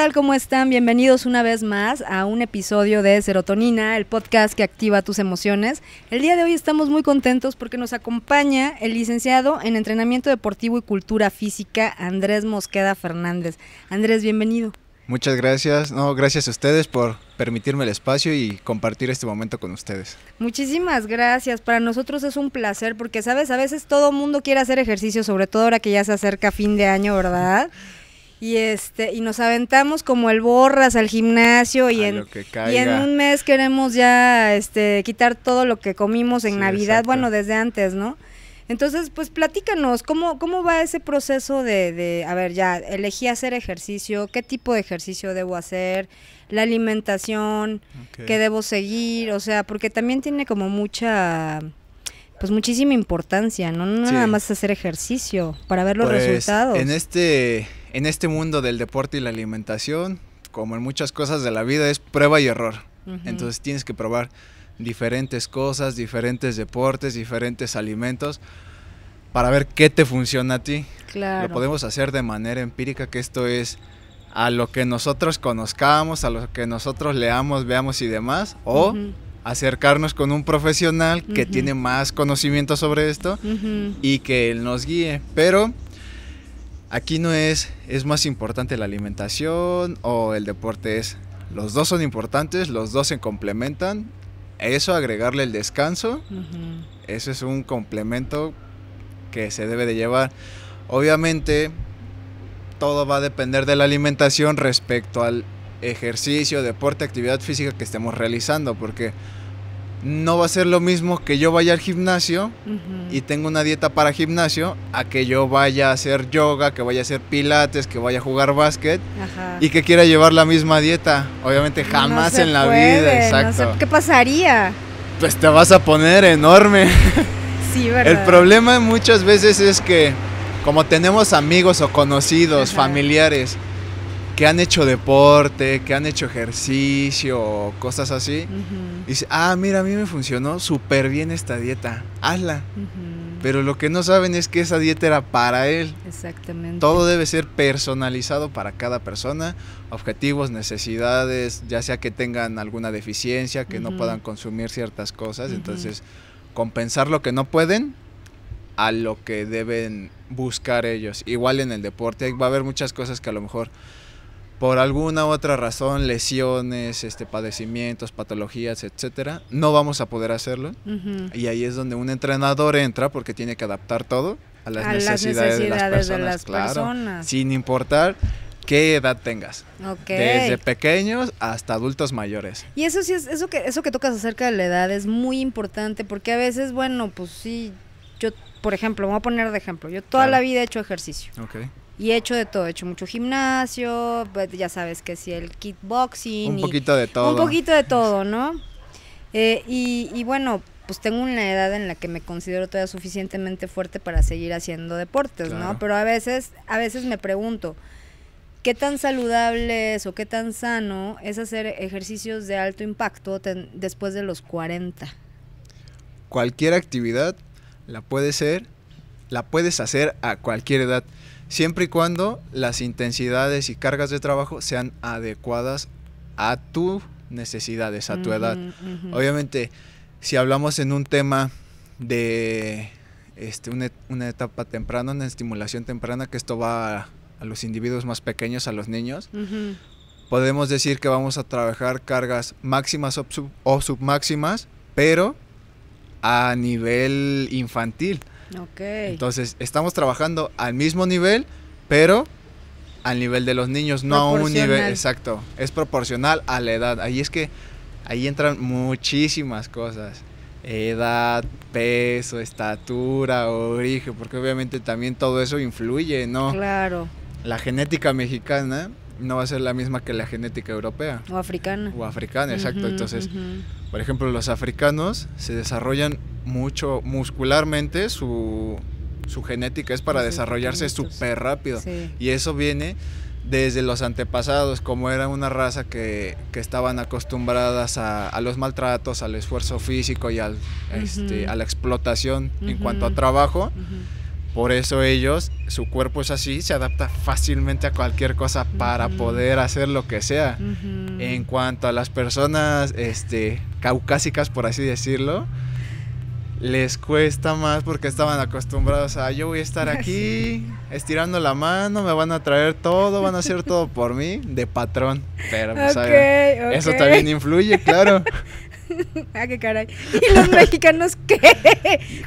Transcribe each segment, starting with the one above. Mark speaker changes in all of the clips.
Speaker 1: Hola, ¿qué tal? ¿Cómo están? Bienvenidos una vez más a un episodio de Serotonina, el podcast que activa tus emociones. El día de hoy estamos muy contentos porque nos acompaña el licenciado en Entrenamiento Deportivo y Cultura Física, Andrés Mosqueda Fernández. Andrés, bienvenido.
Speaker 2: Muchas gracias. No, gracias a ustedes por permitirme el espacio y compartir este momento con ustedes.
Speaker 1: Muchísimas gracias. Para nosotros es un placer porque, sabes, a veces todo mundo quiere hacer ejercicio, sobre todo ahora que ya se acerca fin de año, ¿verdad? Y este y nos aventamos como el borras al gimnasio y en, y en un mes queremos ya este quitar todo lo que comimos en Navidad, bueno, desde antes, ¿no? Entonces, pues platícanos, ¿cómo, cómo va ese proceso de, de, a ver, ya elegí hacer ejercicio, qué tipo de ejercicio debo hacer, la alimentación, qué debo seguir, o sea, porque también tiene como mucha, pues muchísima importancia, ¿no? No nada más hacer ejercicio para ver los pues, resultados.
Speaker 2: En este en este mundo del deporte y la alimentación, como en muchas cosas de la vida, es prueba y error. Entonces tienes que probar diferentes cosas, diferentes deportes, diferentes alimentos para ver qué te funciona a ti. Lo podemos hacer de manera empírica, que esto es a lo que nosotros conozcamos, a lo que nosotros leamos, veamos y demás, o acercarnos con un profesional que tiene más conocimiento sobre esto y que él nos guíe. Pero Aquí no es, es más importante la alimentación o el deporte, es, los dos son importantes, los dos se complementan. Eso, agregarle el descanso, eso es un complemento que se debe de llevar. Obviamente, todo va a depender de la alimentación respecto al ejercicio, deporte, actividad física que estemos realizando, porque no va a ser lo mismo que yo vaya al gimnasio y tenga una dieta para gimnasio a que yo vaya a hacer yoga, que vaya a hacer pilates, que vaya a jugar básquet y que quiera llevar la misma dieta. Obviamente jamás en la vida, exacto.
Speaker 1: ¿Qué pasaría?
Speaker 2: Pues te vas a poner enorme. Sí, ¿verdad? El problema muchas veces es que como tenemos amigos o conocidos, familiares, que han hecho deporte, que han hecho ejercicio, cosas así. Y dice, ah, mira, a mí me funcionó súper bien esta dieta, hazla. Pero lo que no saben es que esa dieta era para él. Exactamente. Todo debe ser personalizado para cada persona, objetivos, necesidades, ya sea que tengan alguna deficiencia, que no puedan consumir ciertas cosas. Entonces, compensar lo que no pueden a lo que deben buscar ellos. Igual en el deporte, va a haber muchas cosas que a lo mejor por alguna otra razón, lesiones, este, padecimientos, patologías, etcétera, no vamos a poder hacerlo. Y ahí es donde un entrenador entra porque tiene que adaptar todo a las, necesidades, de las personas, sin importar qué edad tengas. Desde pequeños hasta adultos mayores.
Speaker 1: Y eso sí es, eso que, eso que tocas acerca de la edad es muy importante porque a veces, bueno, pues sí, yo, por ejemplo, me voy a poner de ejemplo, yo toda la vida he hecho ejercicio. Okay. Y he hecho de todo, he hecho mucho gimnasio, pues, ya sabes que si el kickboxing.
Speaker 2: Un poquito de todo.
Speaker 1: Un poquito de todo, ¿no? Eh, y, bueno, pues tengo una edad en la que me considero todavía suficientemente fuerte para seguir haciendo deportes, ¿no? Pero a veces, a veces me pregunto, ¿qué tan saludable es o qué tan sano es hacer ejercicios de alto impacto después de los 40?
Speaker 2: Cualquier actividad la puedes hacer, la puedes hacer a cualquier edad siempre y cuando las intensidades y cargas de trabajo sean adecuadas a tus necesidades, a tu edad. Obviamente, si hablamos en un tema de este, una, etapa temprana, una estimulación temprana, que esto va a, los individuos más pequeños, a los niños, podemos decir que vamos a trabajar cargas máximas o, o submáximas, pero a nivel infantil. Entonces, estamos trabajando al mismo nivel, pero al nivel de los niños, no a un nivel exacto. Es proporcional a la edad. Ahí es que ahí entran muchísimas cosas. Edad, peso, estatura, origen, porque obviamente también todo eso influye, ¿no?
Speaker 1: Claro.
Speaker 2: La genética mexicana no va a ser la misma que la genética europea.
Speaker 1: O africana.
Speaker 2: O africana, exacto. Entonces, por ejemplo, los africanos se desarrollan mucho muscularmente, su, genética es para desarrollarse súper rápido. Y eso viene desde los antepasados, como era una raza que, estaban acostumbradas a, los maltratos, al esfuerzo físico y al, este, a la explotación en cuanto a trabajo. Por eso ellos, su cuerpo es así, se adapta fácilmente a cualquier cosa para poder hacer lo que sea. En cuanto a las personas este, caucásicas, por así decirlo, les cuesta más porque estaban acostumbrados a yo voy a estar aquí estirando la mano, me van a traer todo, van a hacer todo por mí, de patrón. Pero pues, eso también influye, claro.
Speaker 1: Ah, qué caray. ¿Y los mexicanos qué?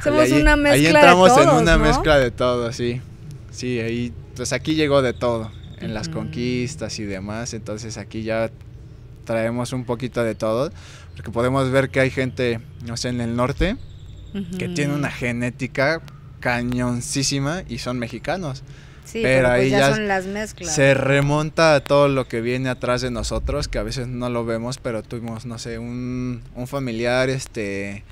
Speaker 1: Somos
Speaker 2: ahí-
Speaker 1: una mezcla
Speaker 2: Ahí entramos
Speaker 1: de
Speaker 2: en una
Speaker 1: ¿no?
Speaker 2: mezcla de todo, sí. Sí, ahí, pues aquí llegó de todo, en las conquistas y demás, entonces aquí ya traemos un poquito de todo, porque podemos ver que hay gente, no sé, en el norte, que tiene una genética cañoncísima y son mexicanos.
Speaker 1: Sí,
Speaker 2: pero
Speaker 1: pero, pues
Speaker 2: ahí
Speaker 1: ya,
Speaker 2: ya
Speaker 1: son las mezclas.
Speaker 2: Se remonta a todo lo que viene atrás de nosotros, que a veces no lo vemos, pero tuvimos, no sé, un, un familiar este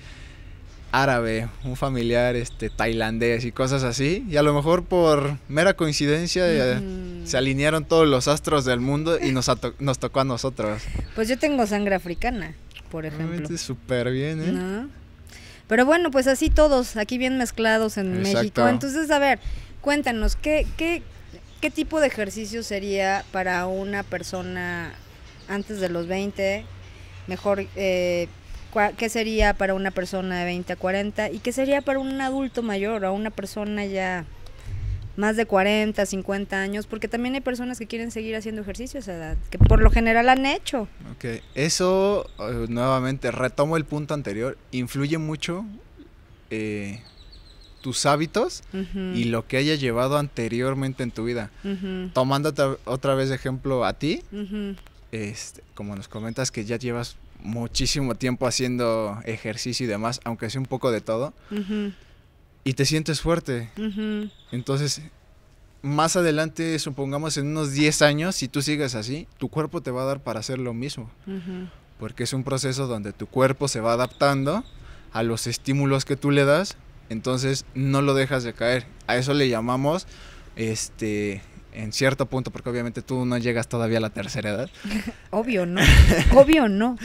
Speaker 2: árabe, un familiar este tailandés y cosas así, y a lo mejor por mera coincidencia
Speaker 1: Ujú.
Speaker 2: se alinearon todos los astros del mundo y nos, nos tocó a nosotros.
Speaker 1: Pues yo tengo sangre africana, por ejemplo.
Speaker 2: Súper bien, ¿eh?
Speaker 1: ¿No? Pero bueno, pues así todos, aquí bien mezclados en
Speaker 2: Exacto.
Speaker 1: México. Entonces, a ver, cuéntanos, ¿qué, qué, ¿qué tipo de ejercicio sería para una persona antes de los 20? Mejor, eh, ¿qué sería para una persona de 20 a 40? ¿Y qué sería para un adulto mayor o una persona ya más de 40, 50 años? Porque también hay personas que quieren seguir haciendo ejercicio a esa edad, que por lo general han hecho.
Speaker 2: Ok, eso eh, nuevamente retomo el punto anterior, influye mucho eh, tus hábitos y lo que haya llevado anteriormente en tu vida. Tomando otra, vez de ejemplo a ti, este, como nos comentas que ya llevas muchísimo tiempo haciendo ejercicio y demás, aunque sea un poco de todo, y te sientes fuerte. Entonces, más adelante, supongamos en unos 10 años, si tú sigues así, tu cuerpo te va a dar para hacer lo mismo, porque es un proceso donde tu cuerpo se va adaptando a los estímulos que tú le das, entonces no lo dejas de caer. A eso le llamamos, este, en cierto punto, porque obviamente tú no llegas todavía a la tercera edad,
Speaker 1: Obvio, ¿no? Obvio, no.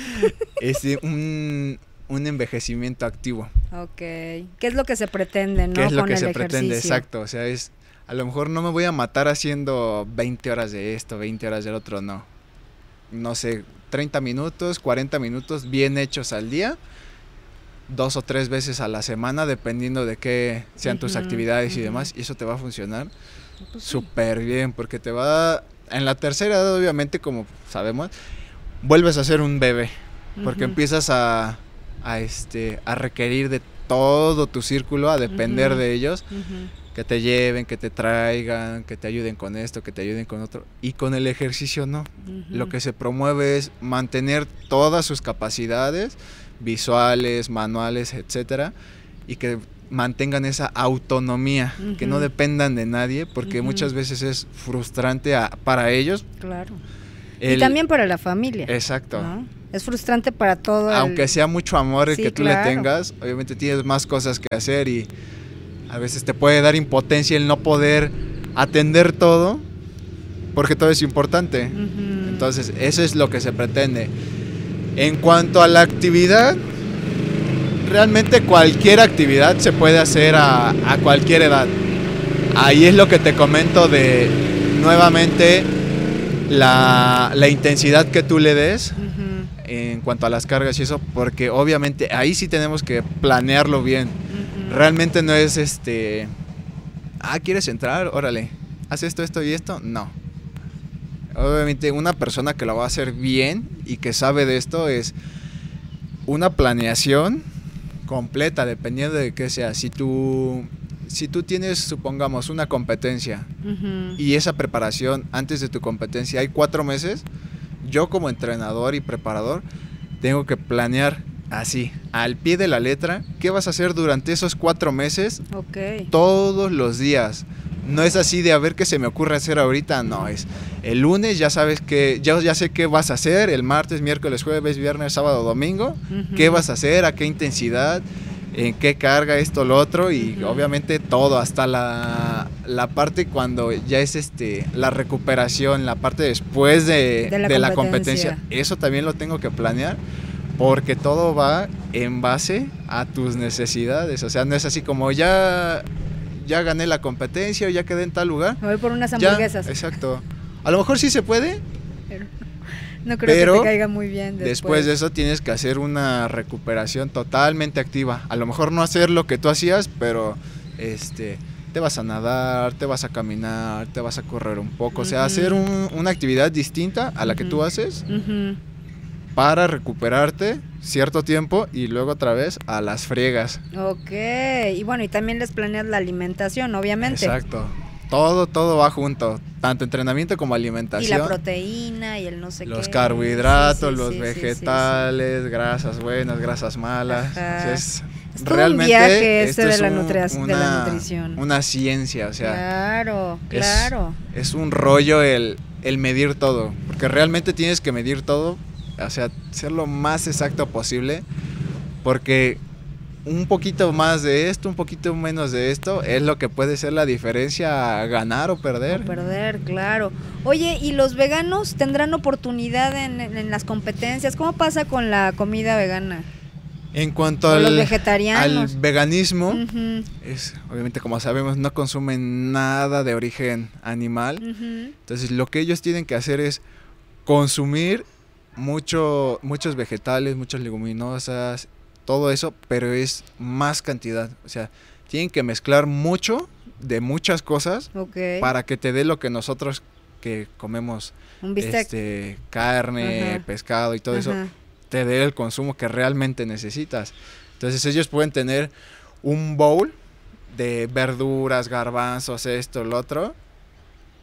Speaker 2: es de un, un envejecimiento activo.
Speaker 1: Ok. ¿Qué es lo que se pretende, no?
Speaker 2: ¿Qué es lo
Speaker 1: Con
Speaker 2: que se pretende?
Speaker 1: ejercicio?
Speaker 2: Exacto, o sea, es, a lo mejor no me voy a matar haciendo 20 horas de esto, 20 horas del otro, no. No sé, 30 minutos, 40 minutos bien hechos al día, dos o tres veces a la semana, dependiendo de qué sean tus
Speaker 1: Ujú,
Speaker 2: actividades y
Speaker 1: ujú.
Speaker 2: demás, y eso te va a funcionar
Speaker 1: Pues sí.
Speaker 2: súper bien, porque te va, en la tercera edad obviamente, como sabemos, vuelves a ser un bebé, porque
Speaker 1: Ujú.
Speaker 2: empiezas a, a, este, a requerir de todo tu círculo, a depender de ellos, que te lleven, que te traigan, que te ayuden con esto, que te ayuden con otro. Y con el ejercicio no. Lo que se promueve es mantener todas sus capacidades visuales, manuales, etcétera, y que mantengan esa autonomía, que no dependan de nadie, porque muchas veces es frustrante a- para ellos.
Speaker 1: Claro. y también para la familia.
Speaker 2: Exacto.
Speaker 1: ¿no? Es frustrante para todo. el-
Speaker 2: Aunque sea mucho amor el
Speaker 1: Sí,
Speaker 2: que tú
Speaker 1: claro.
Speaker 2: le tengas, obviamente tienes más cosas que hacer y a veces te puede dar impotencia el no poder atender todo, porque todo es importante.
Speaker 1: Ujú.
Speaker 2: Entonces, eso es lo que se pretende. En cuanto a la actividad, realmente cualquier actividad se puede hacer a, a cualquier edad. Ahí es lo que te comento de nuevamente la, la intensidad que tú le des cuanto a las cargas y eso, porque obviamente ahí sí tenemos que planearlo bien.
Speaker 1: Ujú.
Speaker 2: Realmente no es este, ah, ¿quieres entrar? Órale, haz esto, esto y esto. No. Obviamente una persona que lo va a hacer bien y que sabe de esto es una planeación completa, dependiendo de qué sea. Si tú, si tú tienes, supongamos, una competencia
Speaker 1: Ujú.
Speaker 2: y esa preparación antes de tu competencia hay cuatro meses, yo como entrenador y preparador tengo que planear así, al pie de la letra, qué vas a hacer durante esos cuatro meses todos los días. No es así de a ver qué se me ocurre hacer ahorita, no, es el lunes ya sabes que, ya, ya sé qué vas a hacer, el martes, miércoles, jueves, viernes, sábado, domingo, qué vas a hacer, a qué intensidad, en qué carga, esto, lo otro, y obviamente todo, hasta la, la parte cuando ya es este la recuperación, la parte después de,
Speaker 1: De la
Speaker 2: de la
Speaker 1: competencia.
Speaker 2: Eso también lo tengo que planear. Porque todo va en base a tus necesidades. O sea, no es así como ya, ya gané la competencia o ya quedé en tal lugar.
Speaker 1: Me voy por unas
Speaker 2: Ya,
Speaker 1: hamburguesas.
Speaker 2: exacto. A lo mejor sí se puede,
Speaker 1: no creo
Speaker 2: pero
Speaker 1: que te caiga muy bien después.
Speaker 2: Después de eso tienes que hacer una recuperación totalmente activa. A lo mejor no hacer lo que tú hacías, pero este te vas a nadar, te vas a caminar, te vas a correr un poco. O sea, hacer un- una actividad distinta a la que tú haces para recuperarte cierto tiempo y luego otra vez a las friegas.
Speaker 1: Ok, y bueno, y también les planeas la alimentación, obviamente.
Speaker 2: Exacto. Todo, todo va junto. Tanto entrenamiento como
Speaker 1: Y
Speaker 2: alimentación.
Speaker 1: la proteína y el no sé qué.
Speaker 2: los carbohidratos,
Speaker 1: Sí, sí,
Speaker 2: los
Speaker 1: sí,
Speaker 2: vegetales, grasas buenas, grasas malas. Es,
Speaker 1: todo un
Speaker 2: realmente
Speaker 1: viaje este de
Speaker 2: es
Speaker 1: la
Speaker 2: un-
Speaker 1: nutria- de la
Speaker 2: una-
Speaker 1: nutrición.
Speaker 2: Una ciencia, o sea,
Speaker 1: claro,
Speaker 2: es-
Speaker 1: claro.
Speaker 2: es un rollo el, el medir todo, porque realmente tienes que medir todo, o sea, ser lo más exacto posible, porque un poquito más de esto, un poquito menos de esto, es lo que puede ser la diferencia a ganar o perder.
Speaker 1: O perder, claro. Oye, ¿y los veganos tendrán oportunidad en, las competencias? ¿Cómo pasa con la comida vegana?
Speaker 2: En cuanto al,
Speaker 1: los
Speaker 2: al
Speaker 1: vegetarianos.
Speaker 2: veganismo, es obviamente como sabemos no consumen nada de origen animal. Entonces lo que ellos tienen que hacer es consumir mucho, muchos vegetales, muchas leguminosas, todo eso, pero es más cantidad. O sea, tienen que mezclar mucho de muchas cosas para que te dé lo que nosotros que comemos
Speaker 1: Un bistec.
Speaker 2: este, carne,
Speaker 1: Ajá.
Speaker 2: pescado y todo eso, te dé el consumo que realmente necesitas. Entonces ellos pueden tener un bowl de verduras, garbanzos, esto, lo otro,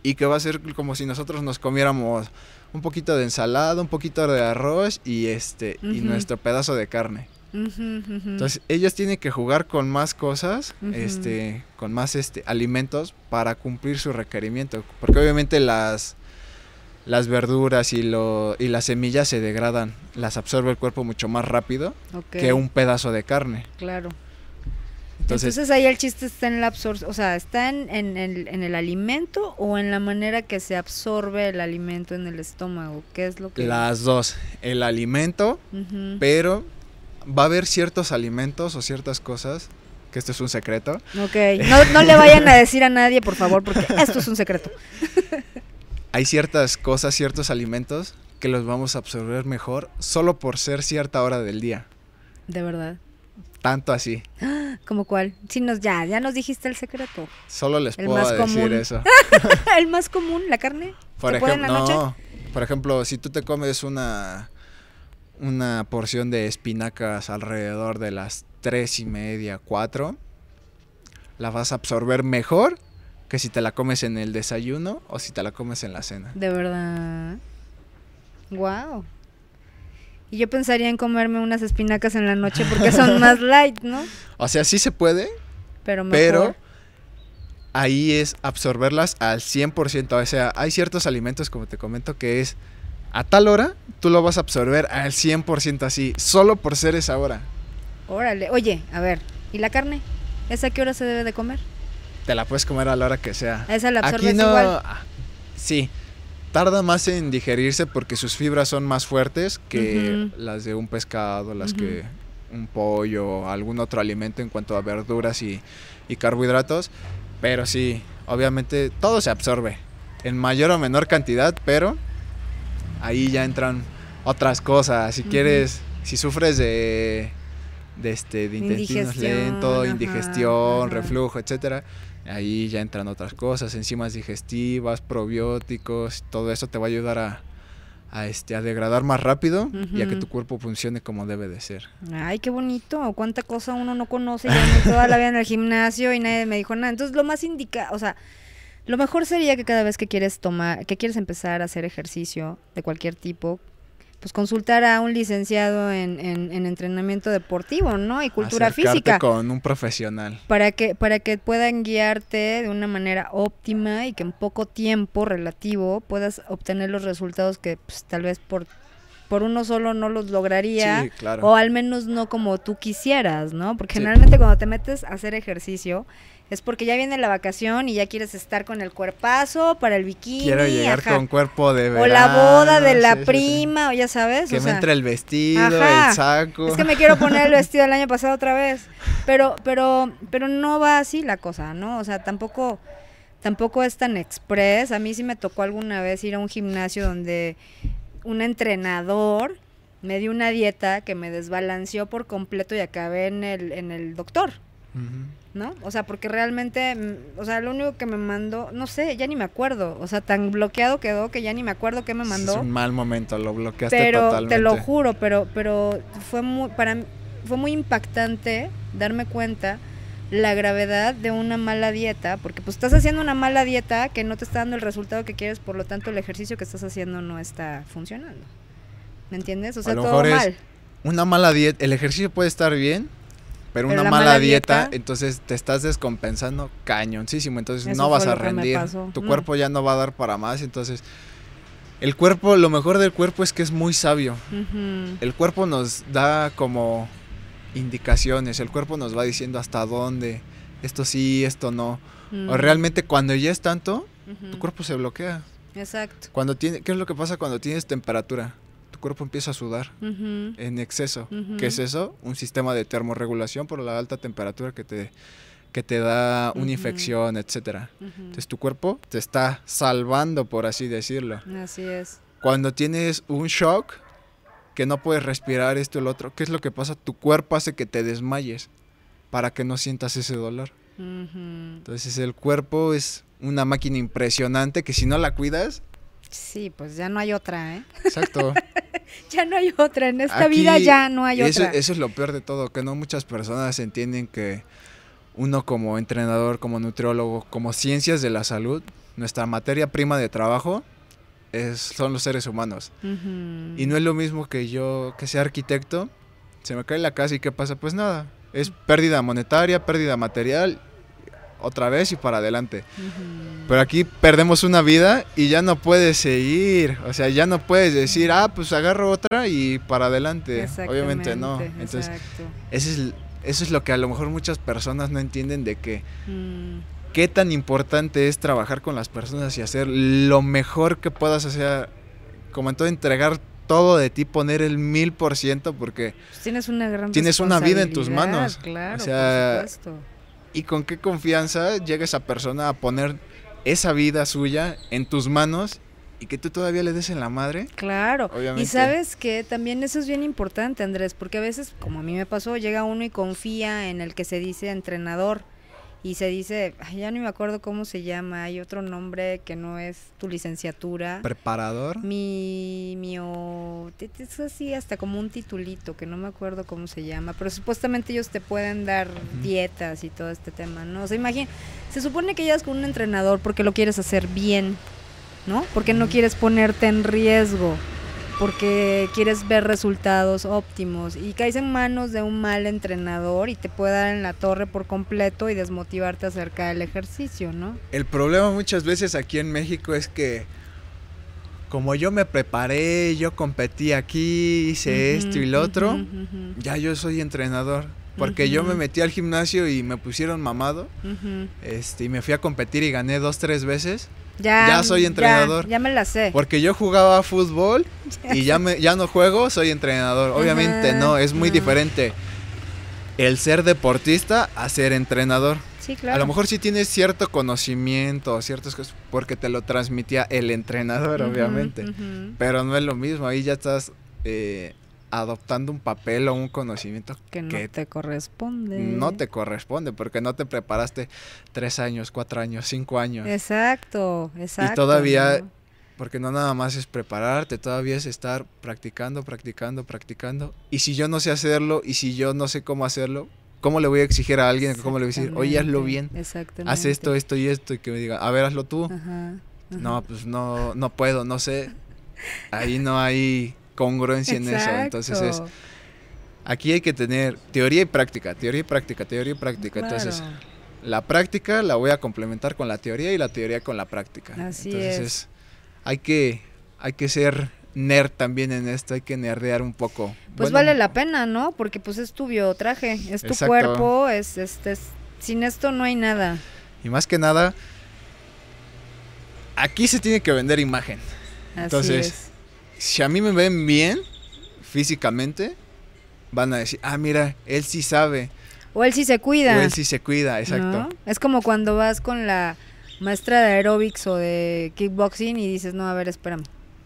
Speaker 2: y que va a ser como si nosotros nos comiéramos un poquito de ensalada, un poquito de arroz y este y nuestro pedazo de carne. Entonces ellos tienen que jugar con más cosas, este, con más este alimentos para cumplir su requerimiento, porque obviamente las las verduras y lo y las semillas se degradan, las absorbe el cuerpo mucho más rápido que un pedazo de carne.
Speaker 1: Claro.
Speaker 2: Entonces,
Speaker 1: Entonces, ahí el chiste está en la absorción, o sea, está en, en el, en el alimento o en la manera que se absorbe el alimento en el estómago. ¿Qué es lo que...?
Speaker 2: las dos, el alimento, pero va a haber ciertos alimentos o ciertas cosas que esto es un secreto.
Speaker 1: Ok, no, no le vayan a decir a nadie, por favor, porque esto es un secreto.
Speaker 2: Hay ciertas cosas, ciertos alimentos que los vamos a absorber mejor solo por ser cierta hora del día.
Speaker 1: De verdad.
Speaker 2: Tanto así.
Speaker 1: ¿Como cuál? Sí, nos, ya, ya nos dijiste el secreto.
Speaker 2: Solo les
Speaker 1: El
Speaker 2: puedo
Speaker 1: más
Speaker 2: decir
Speaker 1: común.
Speaker 2: eso.
Speaker 1: el más común, la carne.
Speaker 2: Por
Speaker 1: ¿Se puede en
Speaker 2: ejemplo, no. Por ejemplo, si tú te comes una una porción de espinacas alrededor de las tres y media, cuatro, la vas a absorber mejor que si te la comes en el desayuno o si te la comes en la cena.
Speaker 1: De verdad. Wow. Y yo pensaría en comerme unas espinacas en la noche porque son más light, ¿no?
Speaker 2: O sea, sí se puede,
Speaker 1: Pero mejor.
Speaker 2: pero ahí es absorberlas al 100%. O sea, hay ciertos alimentos, como te comento, que es a tal hora, tú lo vas a absorber al 100% así, solo por ser esa hora.
Speaker 1: Órale. Oye, a ver, ¿y la carne? ¿Esa qué hora se debe de comer?
Speaker 2: Te la puedes comer a la hora que sea.
Speaker 1: ¿A esa la absorbes
Speaker 2: Aquí no.
Speaker 1: igual?
Speaker 2: ah, Sí. Tarda más en digerirse porque sus fibras son más fuertes que las de un pescado, las que un pollo o algún otro alimento en cuanto a verduras y, y carbohidratos. Pero sí, obviamente todo se absorbe en mayor o menor cantidad, pero ahí ya entran otras cosas. Si quieres, si sufres de, de, este, de intestinos
Speaker 1: Indigestión,
Speaker 2: lento,
Speaker 1: ajá,
Speaker 2: indigestión,
Speaker 1: ajá.
Speaker 2: reflujo, etcétera, ahí ya entran otras cosas, enzimas digestivas, probióticos, todo eso te va a ayudar a, a, este, a degradar más rápido y a que tu cuerpo funcione como debe de ser.
Speaker 1: Ay, qué bonito. Cuánta cosa uno no conoce. Ya ando toda la vida en el gimnasio y nadie me dijo nada. Entonces, lo más indica, o sea, lo mejor sería que cada vez que quieres tomar, que quieres empezar a hacer ejercicio de cualquier tipo, pues consultar a un licenciado en, en- en entrenamiento deportivo, ¿no? Y cultura
Speaker 2: Acercarte
Speaker 1: física.
Speaker 2: con un profesional.
Speaker 1: Para que, para que puedan guiarte de una manera óptima y que en poco tiempo relativo puedas obtener los resultados que pues, tal vez por, por uno solo no los lograría.
Speaker 2: Sí, claro.
Speaker 1: O al menos no como tú quisieras, ¿no? Porque
Speaker 2: Sí.
Speaker 1: generalmente cuando te metes a hacer ejercicio es porque ya viene la vacación y ya quieres estar con el cuerpazo para el bikini.
Speaker 2: Quiero llegar
Speaker 1: ajá.
Speaker 2: con cuerpo de verano.
Speaker 1: O la boda de la
Speaker 2: sí, sí, sí.
Speaker 1: prima, o ya sabes.
Speaker 2: Que
Speaker 1: o
Speaker 2: me
Speaker 1: sea,
Speaker 2: entre el vestido,
Speaker 1: ajá.
Speaker 2: el saco.
Speaker 1: Es que me quiero poner el vestido del año pasado otra vez. Pero, pero, pero no va así la cosa, ¿no? O sea, tampoco, tampoco es tan express. A mí sí me tocó alguna vez ir a un gimnasio donde un entrenador me dio una dieta que me desbalanceó por completo y acabé en el, en el doctor. ¿No? O sea, porque realmente, mm, o sea, lo único que me mandó, no sé, ya ni me acuerdo, o sea, tan bloqueado quedó que ya ni me acuerdo qué me
Speaker 2: Es
Speaker 1: mandó,
Speaker 2: un mal momento, lo bloqueaste
Speaker 1: pero
Speaker 2: totalmente.
Speaker 1: te lo juro, pero, pero fue muy, para mí, fue muy impactante darme cuenta la gravedad de una mala dieta, porque pues estás haciendo una mala dieta que no te está dando el resultado que quieres, por lo tanto el ejercicio que estás haciendo no está funcionando. ¿Me entiendes? O sea, todo
Speaker 2: es-
Speaker 1: mal.
Speaker 2: Una mala dieta, el ejercicio puede estar bien, pero,
Speaker 1: Pero
Speaker 2: una
Speaker 1: la
Speaker 2: mala,
Speaker 1: mala
Speaker 2: dieta,
Speaker 1: dieta-
Speaker 2: entonces te estás descompensando cañoncísimo, entonces
Speaker 1: Eso
Speaker 2: no vas a rendir, tu
Speaker 1: No.
Speaker 2: cuerpo ya no va a dar para más, entonces el cuerpo, lo mejor del cuerpo es que es muy sabio. El cuerpo nos da como indicaciones, el cuerpo nos va diciendo hasta dónde, esto sí, esto no. O
Speaker 1: Mm.
Speaker 2: realmente cuando ya es tanto, tu cuerpo se bloquea.
Speaker 1: Exacto.
Speaker 2: Cuando tiene, ¿qué es lo que pasa cuando tienes temperatura? Tu cuerpo empieza a sudar en exceso. ¿Qué es eso? Un sistema de termorregulación por la alta temperatura que te, que te da una infección, etcétera. Entonces tu cuerpo te está salvando, por así decirlo.
Speaker 1: Así es.
Speaker 2: Cuando tienes un shock, que no puedes respirar esto y lo otro, ¿qué es lo que pasa? Tu cuerpo hace que te desmayes para que no sientas ese dolor. Entonces el cuerpo es una máquina impresionante que si no la cuidas,
Speaker 1: Sí, pues ya no hay otra, ¿eh?
Speaker 2: exacto.
Speaker 1: Ya no hay otra. En esta
Speaker 2: Aquí,
Speaker 1: vida ya no hay
Speaker 2: eso,
Speaker 1: otra.
Speaker 2: eso es lo peor de todo, que no muchas personas entienden que uno como entrenador, como nutriólogo, como ciencias de la salud, nuestra materia prima de trabajo es, son los seres humanos. Y no es lo mismo que yo, que sea arquitecto, se me cae la casa y ¿qué pasa? Pues nada, es pérdida monetaria, pérdida material, otra vez y para adelante. Pero aquí perdemos una vida y ya no puedes seguir. O sea, ya no puedes decir, ah, pues agarro otra y para adelante. Obviamente no. Entonces, ese es, eso es lo que a lo mejor muchas personas no entienden de que
Speaker 1: Mm,
Speaker 2: qué tan importante es trabajar con las personas y hacer lo mejor que puedas hacer. Como en todo, entregar todo de ti, poner el mil por ciento, porque
Speaker 1: pues tienes una gran
Speaker 2: Tienes una vida en tus manos.
Speaker 1: Claro,
Speaker 2: O sea,
Speaker 1: por supuesto.
Speaker 2: Y con qué confianza llega esa persona a poner esa vida suya en tus manos y que tú todavía le des en la madre.
Speaker 1: Claro.
Speaker 2: Obviamente.
Speaker 1: Y sabes que también eso es bien importante, Andrés, porque a veces, como a mí me pasó, llega uno y confía en el que se dice entrenador y se dice, ay, ya ni me acuerdo cómo se llama, hay otro nombre que no es tu licenciatura.
Speaker 2: Preparador.
Speaker 1: Mi, mi, o- te- te- es así hasta como un titulito que no me acuerdo cómo se llama, pero supuestamente ellos te pueden dar dietas y todo este tema, ¿no? O sea, imagina, se supone que llegas con un entrenador porque lo quieres hacer bien, ¿no? Porque no quieres ponerte en riesgo, porque quieres ver resultados óptimos y caes en manos de un mal entrenador y te puede dar en la torre por completo y desmotivarte acerca del ejercicio, ¿no?
Speaker 2: El problema muchas veces aquí en México es que como yo me preparé, yo competí aquí, hice esto y lo otro, ya yo soy entrenador. Porque yo me metí al gimnasio y me pusieron mamado. Este, y me fui a competir y gané dos, tres veces.
Speaker 1: Ya,
Speaker 2: Ya soy entrenador.
Speaker 1: Ya, me la sé.
Speaker 2: Porque yo jugaba fútbol y ya, me, ya no juego, soy entrenador. Obviamente
Speaker 1: Ajá,
Speaker 2: no, es muy
Speaker 1: no.
Speaker 2: diferente el ser deportista a ser entrenador.
Speaker 1: Sí, claro.
Speaker 2: A lo mejor sí tienes cierto conocimiento, ciertas cosas, porque te lo transmitía el entrenador, obviamente. Pero no es lo mismo, ahí ya estás eh, adoptando un papel o un conocimiento
Speaker 1: Que no
Speaker 2: que
Speaker 1: te corresponde.
Speaker 2: no te corresponde, porque no te preparaste tres años, cuatro años, cinco años.
Speaker 1: Exacto, exacto.
Speaker 2: todavía-
Speaker 1: ¿no?
Speaker 2: Porque no nada más es prepararte, todavía es estar practicando, practicando, practicando. Y si yo no sé hacerlo, y si yo no sé cómo hacerlo, ¿cómo le voy a exigir a alguien? ¿Cómo le voy a decir, oye, hazlo bien?
Speaker 1: Exactamente.
Speaker 2: Haz esto, esto y esto, y que me diga, a ver, hazlo tú.
Speaker 1: Ajá, ajá.
Speaker 2: No, pues no, no puedo, no sé. Ahí no hay congruencia en eso. Entonces es, aquí hay que tener teoría y práctica, teoría y práctica, teoría y práctica. Entonces, la práctica la voy a complementar con la teoría y la teoría con la práctica.
Speaker 1: Así
Speaker 2: Entonces
Speaker 1: es.
Speaker 2: hay que hay que ser nerd también en esto, hay que nerdear un poco.
Speaker 1: Pues
Speaker 2: Bueno,
Speaker 1: vale la pena, ¿no? Porque pues es tu biotraje, es tu
Speaker 2: Exacto.
Speaker 1: cuerpo, es, es, es Sin esto no hay nada.
Speaker 2: Y más que nada, aquí se tiene que vender imagen.
Speaker 1: Así
Speaker 2: Entonces,
Speaker 1: es.
Speaker 2: Si a mí me ven bien físicamente, van a decir, ah, mira, él sí sabe.
Speaker 1: O él sí se cuida.
Speaker 2: O él sí se cuida, exacto.
Speaker 1: ¿no? Es como cuando vas con la maestra de aeróbics o de kickboxing y dices, no, a ver, espérame.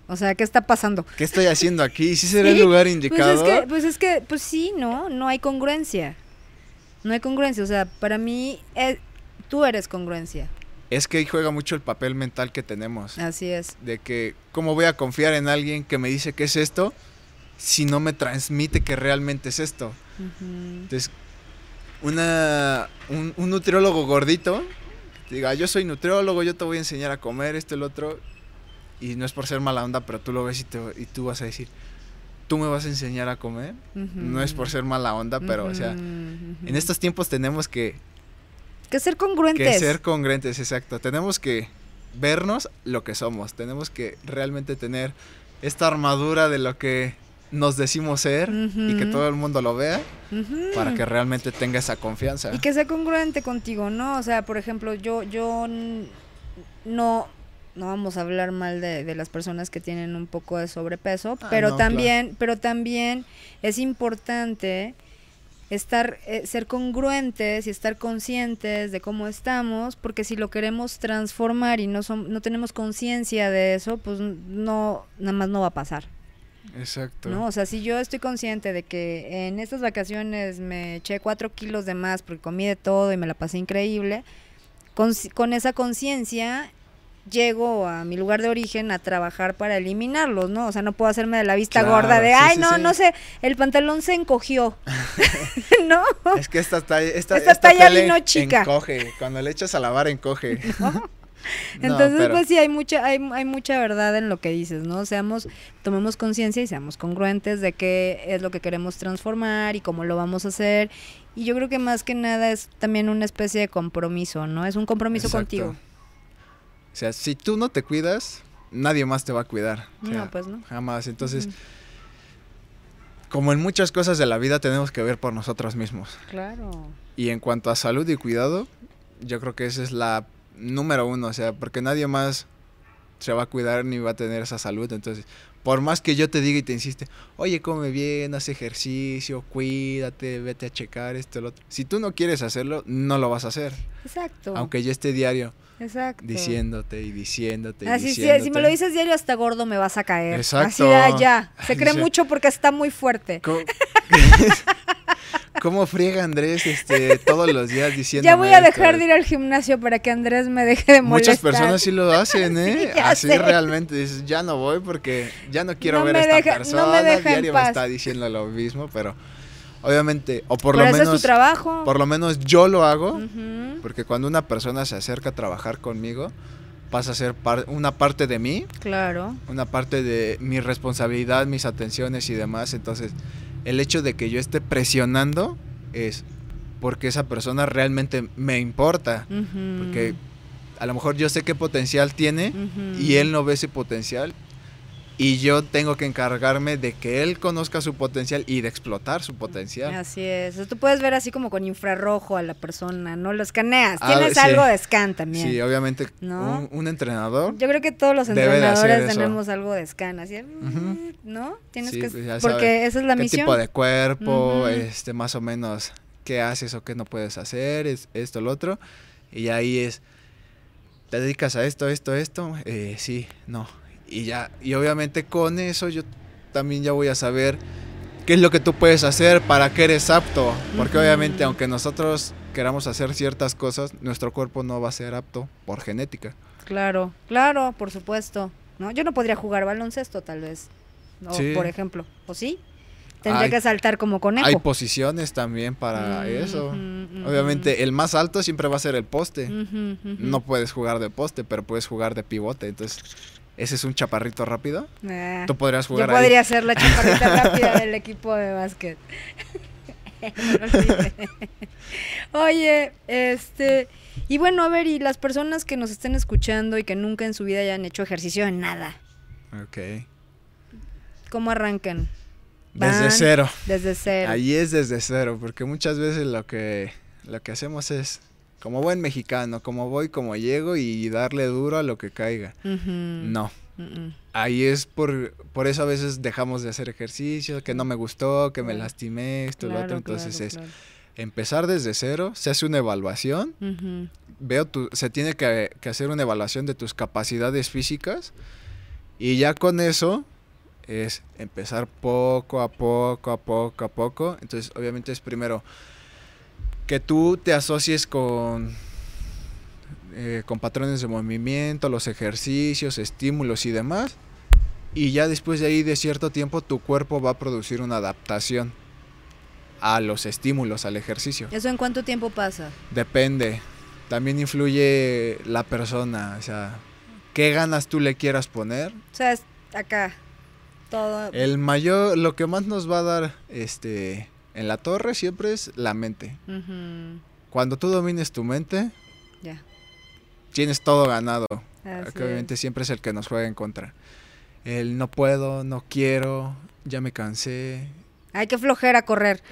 Speaker 1: O sea, ¿qué está pasando?
Speaker 2: ¿Qué estoy haciendo aquí? ¿Sí será el
Speaker 1: Sí,
Speaker 2: lugar
Speaker 1: Pues
Speaker 2: indicado?
Speaker 1: es que, pues es que, pues sí, ¿no? No hay congruencia. No hay congruencia. O sea, para mí, eh, tú eres congruencia.
Speaker 2: Es que ahí juega mucho el papel mental que tenemos.
Speaker 1: Así es.
Speaker 2: De que, ¿cómo voy a confiar en alguien que me dice que es esto si no me transmite que realmente es esto? Entonces, una, un, un nutriólogo gordito, que diga, yo soy nutriólogo, yo te voy a enseñar a comer esto y el otro, y no es por ser mala onda, pero tú lo ves y, te- y tú vas a decir, ¿tú me vas a enseñar a comer? No es por ser mala onda, pero, o sea, en estos tiempos tenemos que,
Speaker 1: Que ser congruentes.
Speaker 2: que ser congruentes, exacto. Tenemos que vernos lo que somos, tenemos que realmente tener esta armadura de lo que nos decimos ser y que todo el mundo lo vea para que realmente tenga esa confianza.
Speaker 1: Y que sea congruente contigo, ¿no? O sea, por ejemplo, yo, yo no, no vamos a hablar mal de, de las personas que tienen un poco de sobrepeso,
Speaker 2: Ah,
Speaker 1: pero
Speaker 2: no,
Speaker 1: también, pero también es importante estar, eh, ser congruentes y estar conscientes de cómo estamos, porque si lo queremos transformar y no som- no tenemos conciencia de eso, pues no, nada más no va a pasar.
Speaker 2: Exacto.
Speaker 1: ¿no? O sea, si yo estoy consciente de que en estas vacaciones me eché cuatro kilos de más porque comí de todo y me la pasé increíble, con, con esa conciencia llego a mi lugar de origen a trabajar para eliminarlos, ¿no? O sea, no puedo hacerme de la vista
Speaker 2: Claro,
Speaker 1: gorda de,
Speaker 2: sí,
Speaker 1: ay,
Speaker 2: sí,
Speaker 1: no,
Speaker 2: sí.
Speaker 1: no sé, el pantalón se encogió, ¿no?
Speaker 2: Es que esta talla, esta,
Speaker 1: Esta
Speaker 2: esta
Speaker 1: talla vino chica.
Speaker 2: Encoge. Cuando le echas a lavar, encoge. No,
Speaker 1: Entonces,
Speaker 2: pero-
Speaker 1: pues sí, hay mucha, hay, hay mucha verdad en lo que dices, ¿no? Seamos, tomemos conciencia y seamos congruentes de qué es lo que queremos transformar y cómo lo vamos a hacer. Y yo creo que más que nada es también una especie de compromiso, ¿no? Es un compromiso
Speaker 2: Exacto.
Speaker 1: contigo.
Speaker 2: O sea, si tú no te cuidas, nadie más te va a cuidar. O sea,
Speaker 1: No, pues no.
Speaker 2: Jamás. Entonces, como en muchas cosas de la vida, tenemos que ver por nosotros mismos.
Speaker 1: Claro.
Speaker 2: Y en cuanto a salud y cuidado, yo creo que esa es la número uno. O sea, porque nadie más se va a cuidar ni va a tener esa salud. Entonces, por más que yo te diga y te insiste, oye, come bien, haz ejercicio, cuídate, vete a checar esto, lo otro. Si tú no quieres hacerlo, no lo vas a hacer.
Speaker 1: Exacto.
Speaker 2: Aunque yo esté diario
Speaker 1: Exacto.
Speaker 2: diciéndote y diciéndote y
Speaker 1: Así, sí,
Speaker 2: diciéndote.
Speaker 1: si me lo dices diario hasta gordo me vas a caer.
Speaker 2: Exacto.
Speaker 1: Así de allá. Se cree mucho porque está muy fuerte.
Speaker 2: ¿Cómo, ¿Cómo friega Andrés este, todos los días diciendo
Speaker 1: Ya voy a dejar de ir al gimnasio para que Andrés me deje de molestar.
Speaker 2: Muchas personas sí lo hacen, ¿eh?
Speaker 1: Sí,
Speaker 2: Así
Speaker 1: sé.
Speaker 2: realmente. Dices, ya no voy porque ya no quiero
Speaker 1: No
Speaker 2: ver a esta
Speaker 1: deja- no
Speaker 2: persona.
Speaker 1: me deja en
Speaker 2: diario me está diciendo lo mismo, pero obviamente, o por
Speaker 1: Pero
Speaker 2: lo
Speaker 1: ese es tu
Speaker 2: menos,
Speaker 1: trabajo.
Speaker 2: por lo menos yo lo hago, porque cuando una persona se acerca a trabajar conmigo, pasa a ser par- una parte de mí,
Speaker 1: Claro.
Speaker 2: una parte de mi responsabilidad, mis atenciones y demás. Entonces, el hecho de que yo esté presionando es porque esa persona realmente me importa. Porque a lo mejor yo sé qué potencial tiene y él no ve ese potencial. Y yo tengo que encargarme de que él conozca su potencial y de explotar su potencial.
Speaker 1: Así es. Tú puedes ver así como con infrarrojo a la persona, ¿no? Lo escaneas.
Speaker 2: Ah,
Speaker 1: Tienes
Speaker 2: sí.
Speaker 1: algo de scan también.
Speaker 2: Sí, obviamente
Speaker 1: ¿No?
Speaker 2: un, un entrenador.
Speaker 1: Yo creo que todos los entrenadores tenemos algo de scan, así, mm,
Speaker 2: Ujú.
Speaker 1: ¿no? Tienes
Speaker 2: Sí,
Speaker 1: que
Speaker 2: pues
Speaker 1: porque esa es la
Speaker 2: qué
Speaker 1: misión.
Speaker 2: tipo de cuerpo, este, más o menos qué haces o qué no puedes hacer, es, esto, lo otro. Y ahí es, te dedicas a esto, esto, esto, eh, sí, no. Y ya, y obviamente con eso yo también ya voy a saber qué es lo que tú puedes hacer, para qué eres apto. Porque obviamente aunque nosotros queramos hacer ciertas cosas, nuestro cuerpo no va a ser apto por genética.
Speaker 1: Claro, claro, por supuesto. ¿No? Yo no podría jugar baloncesto tal vez. O,
Speaker 2: Sí.
Speaker 1: por ejemplo, ¿o sí? Tendría
Speaker 2: Hay-
Speaker 1: que saltar como conejo.
Speaker 2: Hay posiciones también para
Speaker 1: Mm,
Speaker 2: eso. Obviamente el más alto siempre va a ser el poste. No puedes jugar de poste, pero puedes jugar de pivote. Entonces, ese es un chaparrito rápido.
Speaker 1: Ah,
Speaker 2: Tú podrías
Speaker 1: Yo
Speaker 2: jugar
Speaker 1: podría
Speaker 2: ahí.
Speaker 1: ser la chaparrita rápida del equipo de básquet. Oye, este, y bueno, a ver, y las personas que nos estén escuchando y que nunca en su vida hayan hecho ejercicio en nada,
Speaker 2: Ok.
Speaker 1: ¿cómo arrancan?
Speaker 2: Desde cero.
Speaker 1: Desde cero.
Speaker 2: Ahí es desde cero, porque muchas veces lo que lo que hacemos es, como buen mexicano, como voy, como llego y darle duro a lo que caiga. No. Ahí es por, por eso a veces dejamos de hacer ejercicio, que no me gustó, que me lastimé, esto, lo otro. Entonces es empezar desde cero, se hace una evaluación, veo tu, se tiene que, que, hacer una evaluación de tus capacidades físicas y ya con eso es empezar poco a poco, a poco, a poco. Entonces obviamente es primero que tú te asocies con, eh, con patrones de movimiento, los ejercicios, estímulos y demás. Y ya después de ahí de cierto tiempo tu cuerpo va a producir una adaptación a los estímulos, al ejercicio.
Speaker 1: ¿Eso en cuánto tiempo pasa?
Speaker 2: Depende. También influye la persona, o sea, qué ganas tú le quieras poner.
Speaker 1: O sea, es acá todo.
Speaker 2: El mayor, lo que más nos va a dar, este, en la torre siempre es la mente. Cuando tú domines tu mente, ya. tienes todo ganado. obviamente siempre es el que nos juega en contra. El no puedo, no quiero, ya me cansé,
Speaker 1: hay que flojera correr.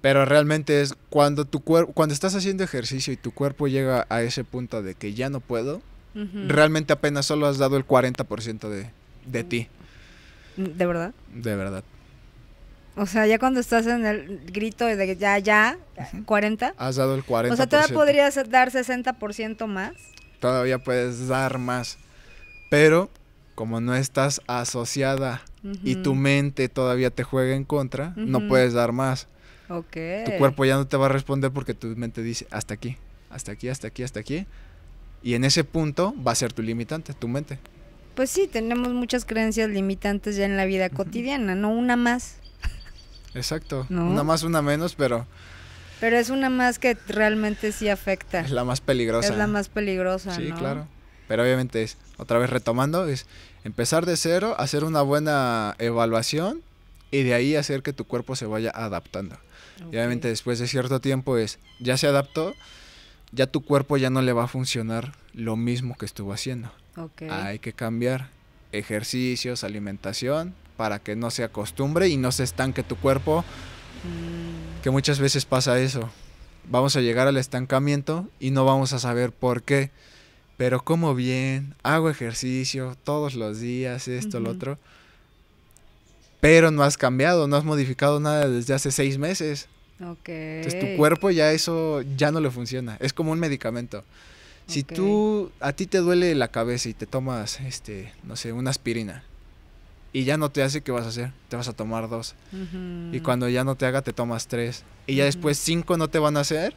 Speaker 2: Pero realmente es cuando tu cuerpo, cuando estás haciendo ejercicio y tu cuerpo llega a ese punto de que ya no puedo, realmente apenas solo has dado el 40% de, de ti.
Speaker 1: ¿De verdad?
Speaker 2: De verdad.
Speaker 1: O sea, ya cuando estás en el grito de ya, ya, 40.
Speaker 2: Has dado el 40%.
Speaker 1: O sea, todavía podrías dar 60% más.
Speaker 2: Todavía puedes dar más. Pero como no estás asociada y tu mente todavía te juega en contra, no puedes dar más.
Speaker 1: Okay.
Speaker 2: Tu cuerpo ya no te va a responder porque tu mente dice hasta aquí, hasta aquí, hasta aquí, hasta aquí. Y en ese punto va a ser tu limitante, tu mente.
Speaker 1: Pues sí, tenemos muchas creencias limitantes ya en la vida cotidiana, no una más.
Speaker 2: Exacto, una más, una menos, pero...
Speaker 1: Pero es una más que realmente sí afecta.
Speaker 2: Es la más peligrosa.
Speaker 1: Es la más peligrosa.
Speaker 2: Sí, claro. Pero obviamente es, otra vez retomando, es empezar de cero, hacer una buena evaluación y de ahí hacer que tu cuerpo se vaya adaptando. Y obviamente después de cierto tiempo es, ya se adaptó, ya tu cuerpo ya no le va a funcionar lo mismo que estuvo haciendo. Hay que cambiar ejercicios, alimentación, para que no se acostumbre y no se estanque tu cuerpo. Mm. Que muchas veces pasa eso. Vamos a llegar al estancamiento y no vamos a saber por qué pero como bien, hago ejercicio todos los días, esto, lo otro. Pero no has cambiado, no has modificado nada desde hace seis meses.
Speaker 1: Ok.
Speaker 2: Entonces tu cuerpo ya eso ya no le funciona. Es como un medicamento. Si tú, a ti te duele la cabeza y te tomas, este, no sé, una aspirina y ya no te hace, ¿qué vas a hacer? Te vas a tomar dos. Y cuando ya no te haga, te tomas tres. Y ya después cinco no te van a hacer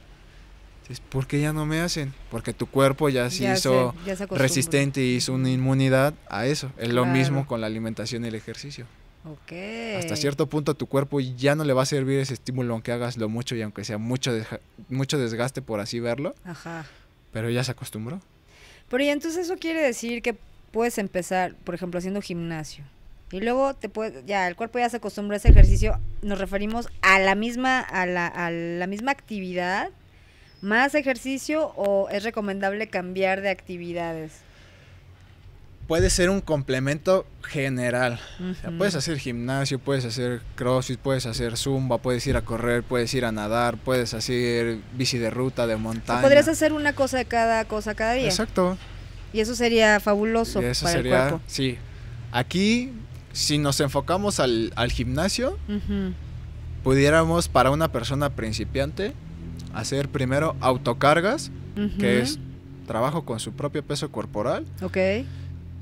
Speaker 2: ¿por qué ya no me hacen? Porque tu cuerpo ya se hizo resistente y hizo una inmunidad a eso. Es lo mismo con la alimentación y el ejercicio. Hasta cierto punto tu cuerpo ya no le va a servir ese estímulo aunque hagas lo mucho y aunque sea mucho, mucho desgaste por así verlo.
Speaker 1: Ajá.
Speaker 2: Pero ya se acostumbró.
Speaker 1: Pero y entonces eso quiere decir que puedes empezar, por ejemplo, haciendo gimnasio. Y luego te puede, ya el cuerpo ya se acostumbra a ese ejercicio. Nos referimos a la misma, a la, a la misma actividad más ejercicio o es recomendable cambiar de actividades?
Speaker 2: Puede ser un complemento general. puedes hacer gimnasio, puedes hacer crossfit, puedes hacer zumba, puedes ir a correr, puedes ir a nadar, puedes hacer bici de ruta, de montaña.
Speaker 1: podrías hacer una cosa de cada cosa cada día.
Speaker 2: Exacto.
Speaker 1: Y eso sería fabuloso eso para sería, el cuerpo.
Speaker 2: Sí. Aquí, si nos enfocamos al, gimnasio, pudiéramos para una persona principiante hacer primero autocargas, que es trabajo con su propio peso corporal.
Speaker 1: Ok.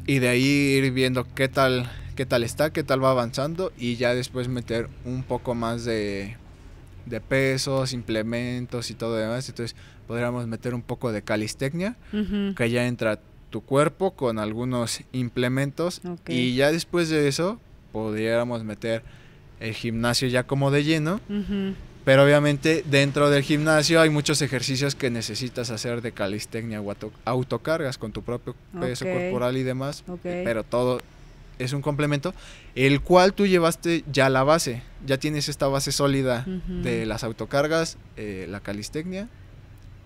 Speaker 2: Y de ahí ir viendo qué tal, qué tal está, qué tal va avanzando y ya después meter un poco más de, de pesos, implementos y todo demás. Entonces podríamos meter un poco de calistecnia, que ya entra tu cuerpo con algunos implementos y ya después de eso podríamos meter el gimnasio ya como de lleno pero obviamente dentro del gimnasio hay muchos ejercicios que necesitas hacer de calistecnia o autocargas con tu propio peso corporal y demás. Pero todo es un complemento, el cual tú llevaste ya la base. Ya tienes esta base sólida de las autocargas, eh, la calistecnia.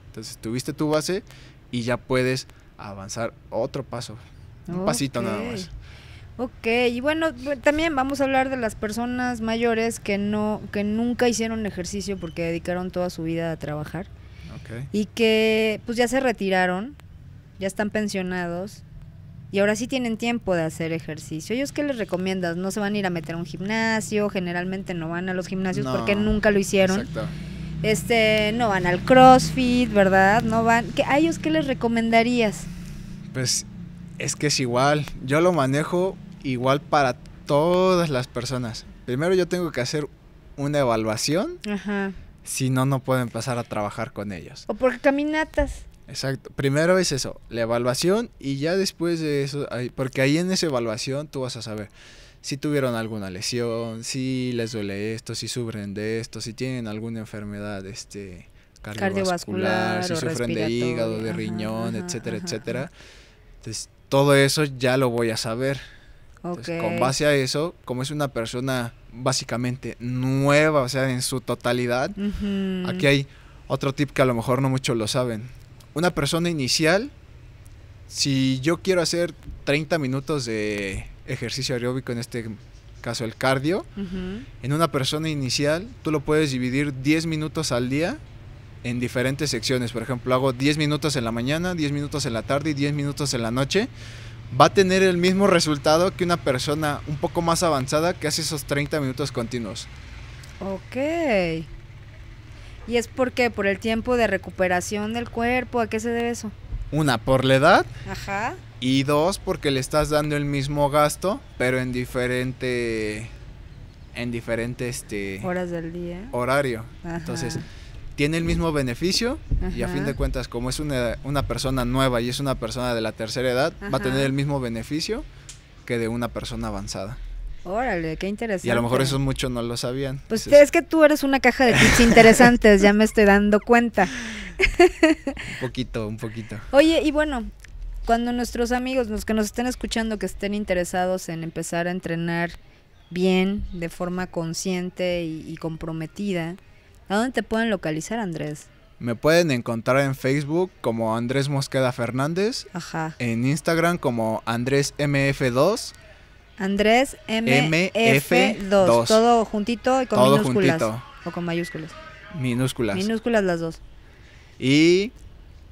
Speaker 2: Entonces tuviste tu base y ya puedes avanzar otro paso. Un pasito nada más.
Speaker 1: Ok, y bueno, también vamos a hablar de las personas mayores que no, que nunca hicieron ejercicio porque dedicaron toda su vida a trabajar
Speaker 2: Ok.
Speaker 1: y que pues ya se retiraron, ya están pensionados y ahora sí tienen tiempo de hacer ejercicio. ¿Ellos qué les recomiendas? ¿No se van a ir a meter a un gimnasio? Generalmente no van a los gimnasios
Speaker 2: No,
Speaker 1: porque nunca lo hicieron.
Speaker 2: Exacto.
Speaker 1: Este, no van al CrossFit, ¿verdad? No van. ¿Qué, ¿A ellos qué les recomendarías?
Speaker 2: Pues es que es igual. Yo lo manejo igual para todas las personas. Primero yo tengo que hacer una evaluación,
Speaker 1: Ajá.
Speaker 2: si no, no puedo empezar a trabajar con ellos.
Speaker 1: O por caminatas.
Speaker 2: Exacto. Primero es eso, la evaluación y ya después de eso, porque ahí en esa evaluación tú vas a saber si tuvieron alguna lesión, si les duele esto, si sufren de esto, si tienen alguna enfermedad este cardiovascular,
Speaker 1: Cardiovascular
Speaker 2: si sufren de hígado, de
Speaker 1: ajá,
Speaker 2: riñón,
Speaker 1: ajá,
Speaker 2: etcétera,
Speaker 1: ajá,
Speaker 2: etcétera. Entonces, todo eso ya lo voy a saber. Entonces, con base a eso, como es una persona básicamente nueva, o sea, en su totalidad. Aquí hay otro tip que a lo mejor no muchos lo saben. Una persona inicial, si yo quiero hacer 30 minutos de ejercicio aeróbico, en este caso el cardio,
Speaker 1: Ujú.
Speaker 2: en una persona inicial tú lo puedes dividir 10 minutos al día en diferentes secciones. Por ejemplo, hago 10 minutos en la mañana, 10 minutos en la tarde y 10 minutos en la noche. Va a tener el mismo resultado que una persona un poco más avanzada que hace esos 30 minutos continuos.
Speaker 1: Ok. ¿Y es porque por el tiempo de recuperación del cuerpo? ¿A qué se debe eso?
Speaker 2: Una, por la edad
Speaker 1: Ajá.
Speaker 2: Y dos, porque le estás dando el mismo gasto, pero en diferente. En diferente este
Speaker 1: Horas del día.
Speaker 2: horario.
Speaker 1: Ajá.
Speaker 2: Entonces, tiene el mismo beneficio y a fin de cuentas, como es una, una persona nueva y es una persona de la tercera edad, va a tener el mismo beneficio que de una persona avanzada.
Speaker 1: Órale, qué interesante.
Speaker 2: Y a lo mejor eso muchos no lo sabían.
Speaker 1: Pues
Speaker 2: Entonces,
Speaker 1: es que tú eres una caja de tips interesantes, ya me estoy dando cuenta.
Speaker 2: un poquito, un poquito.
Speaker 1: Oye, y bueno, cuando nuestros amigos, los que nos estén escuchando, que estén interesados en empezar a entrenar bien, de forma consciente y, y comprometida, ¿a dónde te pueden localizar, Andrés?
Speaker 2: Me pueden encontrar en Facebook como Andrés Mosqueda Fernández,
Speaker 1: Ajá.
Speaker 2: en Instagram como Andrés MF2
Speaker 1: Andrés MF2.
Speaker 2: MF2.
Speaker 1: Todo juntito y con
Speaker 2: Todo
Speaker 1: minúsculas.
Speaker 2: juntito.
Speaker 1: O con mayúsculas.
Speaker 2: minúsculas.
Speaker 1: Minúsculas las dos.
Speaker 2: Y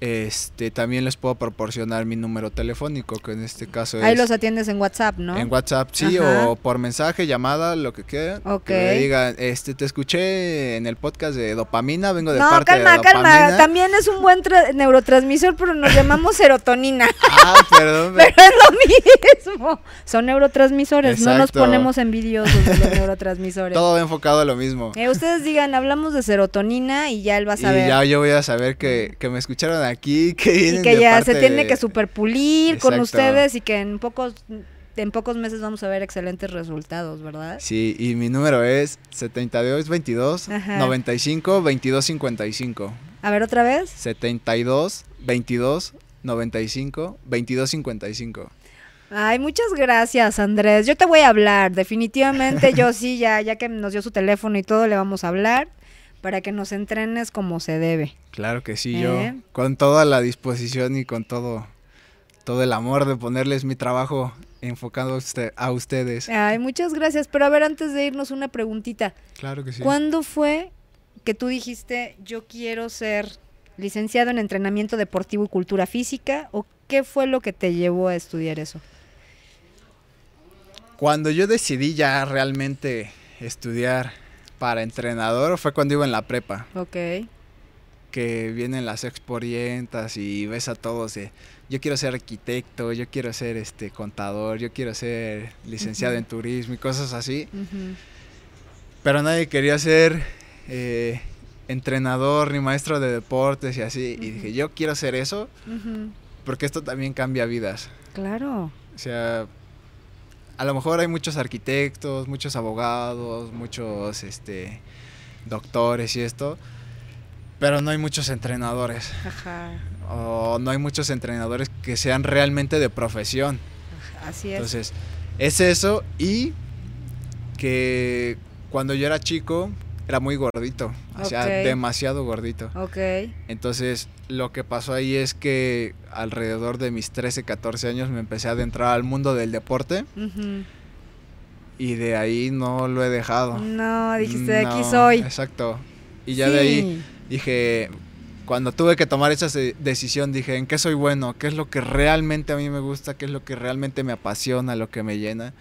Speaker 2: este también les puedo proporcionar mi número telefónico, que en este caso
Speaker 1: Ahí
Speaker 2: es
Speaker 1: los atiendes en WhatsApp, ¿no?
Speaker 2: en WhatsApp, sí,
Speaker 1: Ajá.
Speaker 2: o por mensaje, llamada, lo que quieran.
Speaker 1: Ok.
Speaker 2: Que me digan, este, te escuché en el podcast de dopamina, vengo de
Speaker 1: no,
Speaker 2: parte
Speaker 1: calma,
Speaker 2: de
Speaker 1: calma.
Speaker 2: dopamina.
Speaker 1: También es un buen tra- neurotransmisor, pero nos llamamos serotonina.
Speaker 2: Ah, perdón.
Speaker 1: Pero es lo mismo. Son neurotransmisores, no nos ponemos envidiosos de los neurotransmisores.
Speaker 2: Todo va enfocado a lo mismo.
Speaker 1: Eh, ustedes digan, hablamos de serotonina y ya él va a
Speaker 2: Y
Speaker 1: saber.
Speaker 2: ya yo voy a saber que, que me escucharon aquí, que vienen
Speaker 1: y que
Speaker 2: de
Speaker 1: ya
Speaker 2: parte
Speaker 1: se tiene
Speaker 2: de-
Speaker 1: que superpulir con ustedes y que en pocos en pocos meses vamos a ver excelentes resultados, ¿verdad?
Speaker 2: Sí, y mi número es 72 22
Speaker 1: Ajá.
Speaker 2: 95 22 55.
Speaker 1: A ver otra vez.
Speaker 2: 72 22 95 22 55.
Speaker 1: Ay, muchas gracias, Andrés. Yo te voy a hablar, definitivamente yo sí, ya ya que nos dio su teléfono y todo le vamos a hablar para que nos entrenes como se debe.
Speaker 2: Claro que sí,
Speaker 1: ¿Eh?
Speaker 2: yo con toda la disposición y con todo todo el amor de ponerles mi trabajo enfocado a, usted- a ustedes.
Speaker 1: Ay, muchas gracias. Pero a ver, antes de irnos, una preguntita.
Speaker 2: Claro que sí.
Speaker 1: ¿Cuándo fue que tú dijiste yo quiero ser licenciado en entrenamiento deportivo y cultura física? ¿O qué fue lo que te llevó a estudiar eso?
Speaker 2: Cuando yo decidí ya realmente estudiar para entrenador fue cuando iba en la prepa,
Speaker 1: Ok.
Speaker 2: Que vienen las exporientas y ves a todos de yo quiero ser arquitecto, yo quiero ser este contador, yo quiero ser licenciado en turismo y cosas así. Pero nadie quería ser eh, entrenador ni maestro de deportes y así. Y dije, yo quiero hacer eso porque esto también cambia vidas.
Speaker 1: Claro.
Speaker 2: O sea, a lo mejor hay muchos arquitectos, muchos abogados, muchos este, doctores y esto, pero no hay muchos entrenadores.
Speaker 1: Ajá.
Speaker 2: O no hay muchos entrenadores que sean realmente de profesión.
Speaker 1: Así es.
Speaker 2: Entonces, es eso y que cuando yo era chico era muy gordito, o sea, demasiado gordito.
Speaker 1: Ok.
Speaker 2: Entonces, lo que pasó ahí es que alrededor de mis 13, 14 años me empecé a adentrar al mundo del deporte
Speaker 1: Ujú.
Speaker 2: y de ahí no lo he dejado.
Speaker 1: No, dijiste, de aquí soy.
Speaker 2: Exacto. Y ya de ahí. Dije, cuando tuve que tomar esa decisión, dije, ¿en qué soy bueno? ¿Qué es lo que realmente a mí me gusta? ¿Qué es lo que realmente me apasiona? ¿Lo que me llena?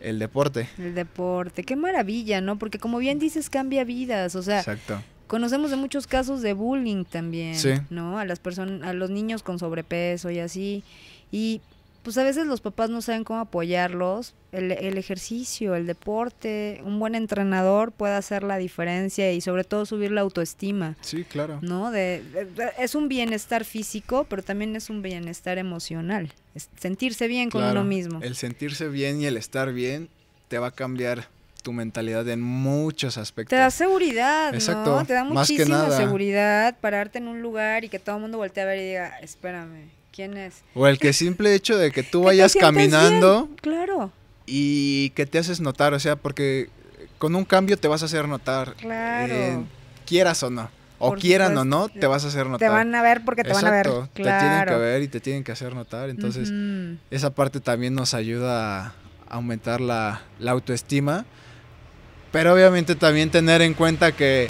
Speaker 2: El deporte.
Speaker 1: El deporte, qué maravilla, ¿no? Porque como bien dices, cambia vidas, o sea,
Speaker 2: Exacto.
Speaker 1: conocemos de muchos casos de bullying también,
Speaker 2: Sí.
Speaker 1: ¿no? A las personas, a los niños con sobrepeso y así. Y pues a veces los papás no saben cómo apoyarlos. El, el ejercicio, el deporte, un buen entrenador puede hacer la diferencia y sobre todo subir la autoestima,
Speaker 2: Sí, claro.
Speaker 1: ¿no? De, de- de- es un bienestar físico, pero también es un bienestar emocional. Es sentirse bien con
Speaker 2: Claro.
Speaker 1: uno mismo.
Speaker 2: El sentirse bien y el estar bien te va a cambiar tu mentalidad en muchos aspectos.
Speaker 1: Te da seguridad,
Speaker 2: Exacto,
Speaker 1: ¿no? Te da muchísima seguridad pararte en un lugar y que todo el mundo voltee a ver y diga, espérame, ¿quién es?
Speaker 2: O el que simple hecho de que tú vayas caminando
Speaker 1: bien, Claro,
Speaker 2: y que te haces notar, o sea, porque con un cambio te vas a hacer notar.
Speaker 1: claro.
Speaker 2: eh, quieras o no. O
Speaker 1: Por
Speaker 2: quieran o no, te vas a hacer notar.
Speaker 1: te van a ver porque te van a ver.
Speaker 2: Te tienen que ver y te tienen que hacer notar. Entonces, esa parte también nos ayuda a aumentar la, la autoestima. Pero obviamente también tener en cuenta que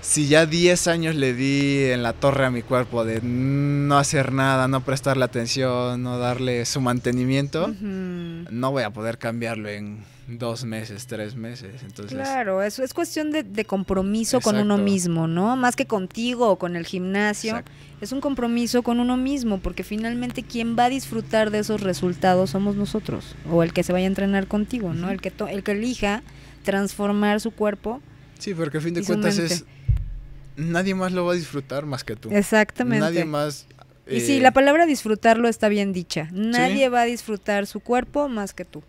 Speaker 2: si ya 10 años le di en la torre a mi cuerpo de no hacer nada, no prestarle atención, no darle su mantenimiento, no voy a poder cambiarlo en dos meses, tres meses. Entonces,
Speaker 1: Claro, eso es cuestión de, de compromiso con uno mismo, ¿no? Más que contigo o con el gimnasio.
Speaker 2: exacto.
Speaker 1: Es un compromiso con uno mismo, porque finalmente quien va a disfrutar de esos resultados somos nosotros, o el que se vaya a entrenar contigo, ¿no? El que to- el que elija transformar su cuerpo.
Speaker 2: Sí, porque a fin de cuentas
Speaker 1: mente.
Speaker 2: es... Nadie más lo va a disfrutar más que tú.
Speaker 1: Exactamente.
Speaker 2: Nadie más...
Speaker 1: Y sí,
Speaker 2: eh,
Speaker 1: la palabra disfrutarlo está bien dicha. Nadie va a disfrutar su cuerpo más que tú.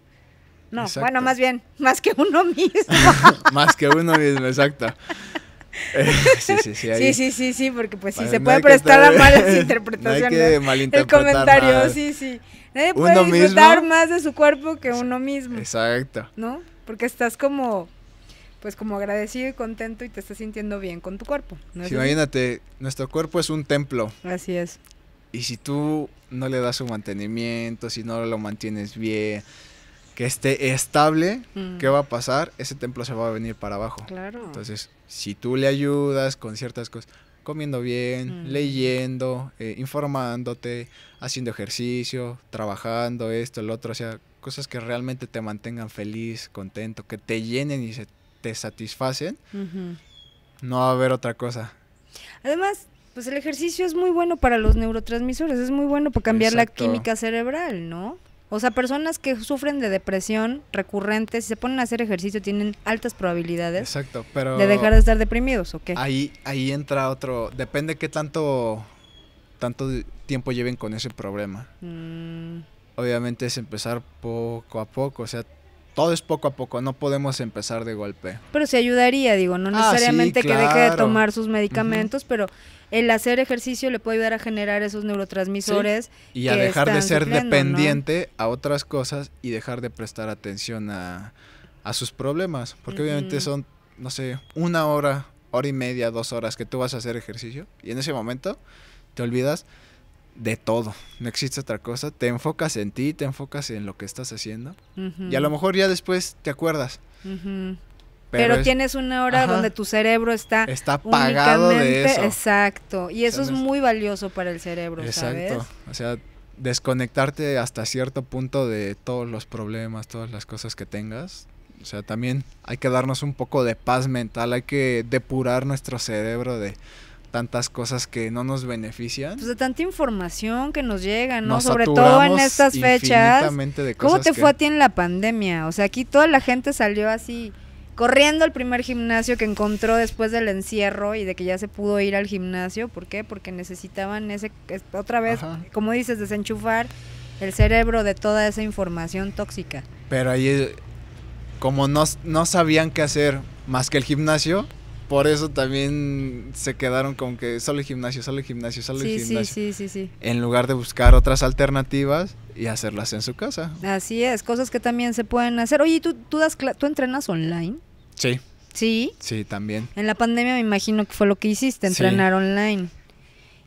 Speaker 1: No,
Speaker 2: Exacto.
Speaker 1: bueno, más bien, más que uno mismo.
Speaker 2: más que uno mismo, exacto. Eh, sí, sí, sí. ahí-
Speaker 1: sí, sí, sí, sí, porque pues sí
Speaker 2: Vale,
Speaker 1: se
Speaker 2: no
Speaker 1: puede prestar a malas
Speaker 2: no
Speaker 1: interpretaciones.
Speaker 2: que
Speaker 1: el comentario,
Speaker 2: nada.
Speaker 1: sí, sí. Nadie puede
Speaker 2: Uno
Speaker 1: disfrutar
Speaker 2: mismo.
Speaker 1: más de su cuerpo que uno mismo,
Speaker 2: Exacto.
Speaker 1: ¿no? Porque estás como, pues como agradecido y contento y te estás sintiendo bien con tu cuerpo.
Speaker 2: imagínate, nuestro cuerpo es un templo
Speaker 1: Así es.
Speaker 2: y si tú no le das su mantenimiento, si no lo mantienes bien, que esté estable,
Speaker 1: Mm.
Speaker 2: ¿qué va a pasar? Ese templo se va a venir para abajo.
Speaker 1: Claro.
Speaker 2: Entonces, si tú le ayudas con ciertas cosas, comiendo bien,
Speaker 1: Mm.
Speaker 2: leyendo, eh, informándote, haciendo ejercicio, trabajando esto, el otro, o sea, cosas que realmente te mantengan feliz, contento, que te llenen y se te satisfacen, no va a haber otra cosa.
Speaker 1: Además, pues el ejercicio es muy bueno para los neurotransmisores, es muy bueno para cambiar
Speaker 2: Exacto.
Speaker 1: la química cerebral, ¿no? O sea, personas que sufren de depresión recurrente, si se ponen a hacer ejercicio, tienen altas probabilidades
Speaker 2: Exacto, pero
Speaker 1: de dejar de estar deprimidos, ¿o qué?
Speaker 2: ahí ahí entra otro, depende qué tanto tanto tiempo lleven con ese problema.
Speaker 1: Mm,
Speaker 2: Obviamente es empezar poco a poco, o sea, todo es poco a poco, no podemos empezar de golpe.
Speaker 1: pero se ayudaría, digo, no
Speaker 2: Ah, sí,
Speaker 1: necesariamente que deje de tomar sus medicamentos, pero el hacer ejercicio le puede ayudar a generar esos neurotransmisores.
Speaker 2: Y a dejar de ser dependiente a otras cosas y dejar de prestar atención a, a sus problemas. Porque obviamente son, no sé, una hora, hora y media, dos horas que tú vas a hacer ejercicio y en ese momento te olvidas de todo. No existe otra cosa. Te enfocas en ti, te enfocas en lo que estás haciendo. Y a lo mejor ya después te acuerdas. Pero,
Speaker 1: Pero,
Speaker 2: es-
Speaker 1: tienes una hora
Speaker 2: Ajá.
Speaker 1: donde tu cerebro está
Speaker 2: está apagado de eso.
Speaker 1: Exacto. Y eso
Speaker 2: sea,
Speaker 1: es- muy valioso para el cerebro,
Speaker 2: Exacto.
Speaker 1: ¿sabes?
Speaker 2: O sea, desconectarte hasta cierto punto de todos los problemas, todas las cosas que tengas. O sea, también hay que darnos un poco de paz mental, hay que depurar nuestro cerebro de tantas cosas que no nos benefician.
Speaker 1: Pues de tanta información que nos llega, ¿no?
Speaker 2: Nos
Speaker 1: Sobre todo en estas fechas.
Speaker 2: de
Speaker 1: ¿Cómo
Speaker 2: cosas
Speaker 1: te
Speaker 2: que-
Speaker 1: fue a ti en la pandemia? O sea, aquí toda la gente salió así, corriendo al primer gimnasio que encontró después del encierro y de que ya se pudo ir al gimnasio. ¿Por qué? Porque necesitaban ese, es- otra vez,
Speaker 2: Ajá.
Speaker 1: como dices, desenchufar el cerebro de toda esa información tóxica.
Speaker 2: Pero ahí, eh, como no, no sabían qué hacer más que el gimnasio, por eso también se quedaron con que solo el gimnasio, solo el gimnasio, solo el
Speaker 1: Sí, sí,
Speaker 2: gimnasio.
Speaker 1: sí, sí, sí.
Speaker 2: En lugar de buscar otras alternativas y hacerlas en su casa.
Speaker 1: Así es, cosas que también se pueden hacer. Oye, ¿y ¿tú, tú, das ¿tú entrenas online?
Speaker 2: Sí.
Speaker 1: Sí.
Speaker 2: Sí, también.
Speaker 1: En la pandemia me imagino que fue lo que hiciste,
Speaker 2: Sí.
Speaker 1: entrenar online.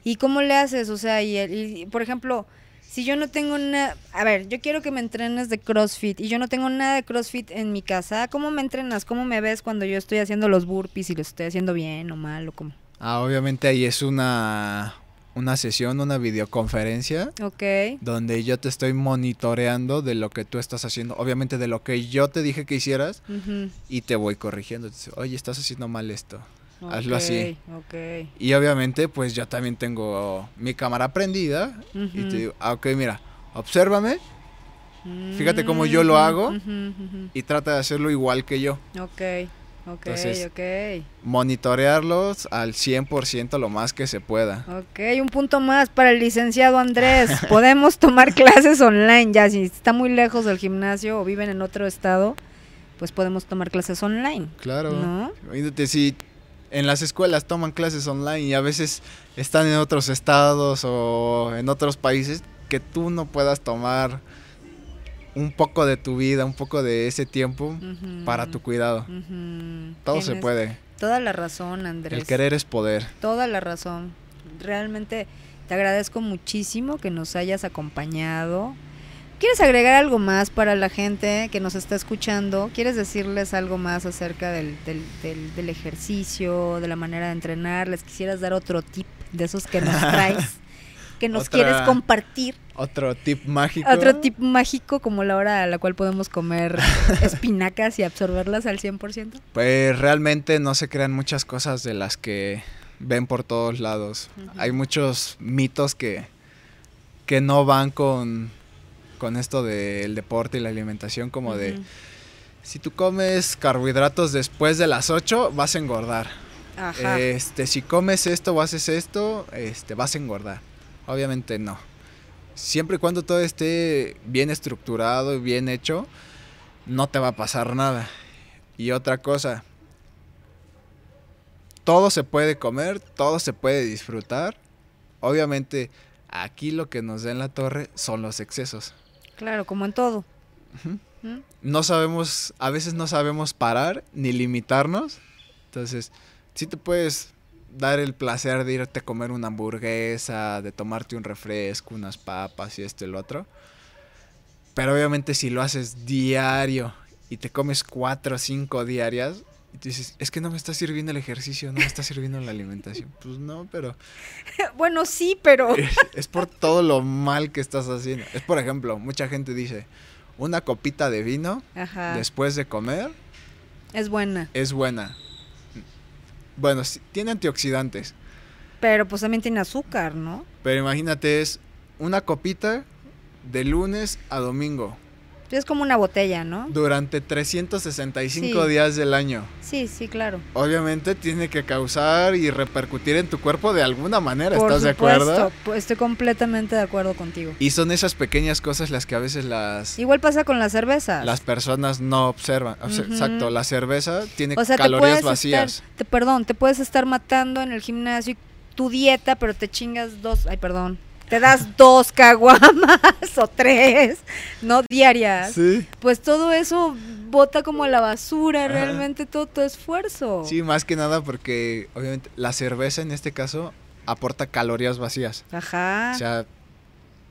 Speaker 1: ¿Y cómo le haces? O sea, y, el- y, por ejemplo, si yo no tengo nada, a ver, yo quiero que me entrenes de CrossFit y yo no tengo nada de CrossFit en mi casa, ¿cómo me entrenas? ¿Cómo me ves cuando yo estoy haciendo los burpees y los estoy haciendo bien o mal o cómo?
Speaker 2: Ah, obviamente ahí es una, una sesión, una videoconferencia
Speaker 1: Ok.
Speaker 2: donde yo te estoy monitoreando de lo que tú estás haciendo, obviamente de lo que yo te dije que hicieras
Speaker 1: ujú,
Speaker 2: y te voy corrigiendo. Oye, estás haciendo mal esto. Hazlo así.
Speaker 1: Ok.
Speaker 2: Y obviamente pues yo también tengo mi cámara prendida y te digo, ah, ok, mira, obsérvame Fíjate cómo yo lo hago. y trata de hacerlo igual que yo.
Speaker 1: Ok, ok,
Speaker 2: Entonces-
Speaker 1: ok.
Speaker 2: Monitorearlos al 100% lo más que se pueda.
Speaker 1: Ok, un punto más para el licenciado Andrés. Podemos tomar clases online ya, si está muy lejos del gimnasio o viven en otro estado, pues podemos tomar clases online.
Speaker 2: Claro.
Speaker 1: ¿No?
Speaker 2: Si en las escuelas toman clases online y a veces están en otros estados o en otros países que tú no puedas tomar un poco de tu vida, un poco de ese tiempo para tu cuidado. Todo se puede.
Speaker 1: Toda la razón, Andrés.
Speaker 2: El querer es poder.
Speaker 1: Toda la razón. Realmente te agradezco muchísimo que nos hayas acompañado. ¿Quieres agregar algo más para la gente que nos está escuchando? ¿Quieres decirles algo más acerca del, del, del- del ejercicio, de la manera de entrenar? ¿Les quisieras dar otro tip de esos que nos traes? que nos
Speaker 2: Otra-
Speaker 1: quieres compartir.
Speaker 2: Otro tip mágico.
Speaker 1: Otro tip mágico como la hora a la cual podemos comer espinacas y absorberlas al 100%.
Speaker 2: Pues realmente no se crean muchas cosas de las que ven por todos lados. Hay muchos mitos que, que no van con, con esto del deporte y la alimentación, como de si tú comes carbohidratos después de las 8 vas a engordar.
Speaker 1: Ajá.
Speaker 2: Este, si comes esto o haces esto, este, vas a engordar. Obviamente no. Siempre y cuando todo esté bien estructurado y bien hecho, no te va a pasar nada. Y otra cosa, todo se puede comer, todo se puede disfrutar. Obviamente, aquí lo que nos da en la torre son los excesos.
Speaker 1: Claro, como en todo. ¿Mm?
Speaker 2: No sabemos, a veces no sabemos parar ni limitarnos. Entonces, sí te puedes dar el placer de irte a comer una hamburguesa, de tomarte un refresco, unas papas y esto y lo otro. Pero obviamente si lo haces diario y te comes cuatro o cinco diarias, y tú dices, es que no me está sirviendo el ejercicio, no me está sirviendo la alimentación. Pues no, pero
Speaker 1: Bueno, sí, pero...
Speaker 2: es, es por todo lo mal que estás haciendo. Es por ejemplo, mucha gente dice, una copita de vino
Speaker 1: Ajá.
Speaker 2: después de comer
Speaker 1: Es buena.
Speaker 2: es buena. Bueno, sí, tiene antioxidantes,
Speaker 1: Pero pues también tiene azúcar, ¿no?
Speaker 2: pero imagínate, es una copita de lunes a domingo
Speaker 1: Es como una botella, ¿no?
Speaker 2: durante 365
Speaker 1: Sí.
Speaker 2: días del año.
Speaker 1: Sí, sí, claro.
Speaker 2: Obviamente tiene que causar y repercutir en tu cuerpo de alguna manera,
Speaker 1: Por
Speaker 2: ¿estás de acuerdo?
Speaker 1: pues, Estoy completamente de acuerdo contigo.
Speaker 2: Y son esas pequeñas cosas las que a veces las,
Speaker 1: Igual pasa con las cervezas.
Speaker 2: las personas no observan. Exacto, la cerveza tiene
Speaker 1: o sea,
Speaker 2: calorías vacías.
Speaker 1: estar, te, perdón, te puedes estar matando en el gimnasio y tu dieta, pero te chingas dos, ay, perdón, te das dos caguamas o tres, no diarias.
Speaker 2: Sí.
Speaker 1: Pues todo eso bota como a la basura,
Speaker 2: Ajá.
Speaker 1: realmente todo tu esfuerzo.
Speaker 2: Sí, más que nada porque obviamente la cerveza en este caso aporta calorías vacías.
Speaker 1: Ajá.
Speaker 2: O sea,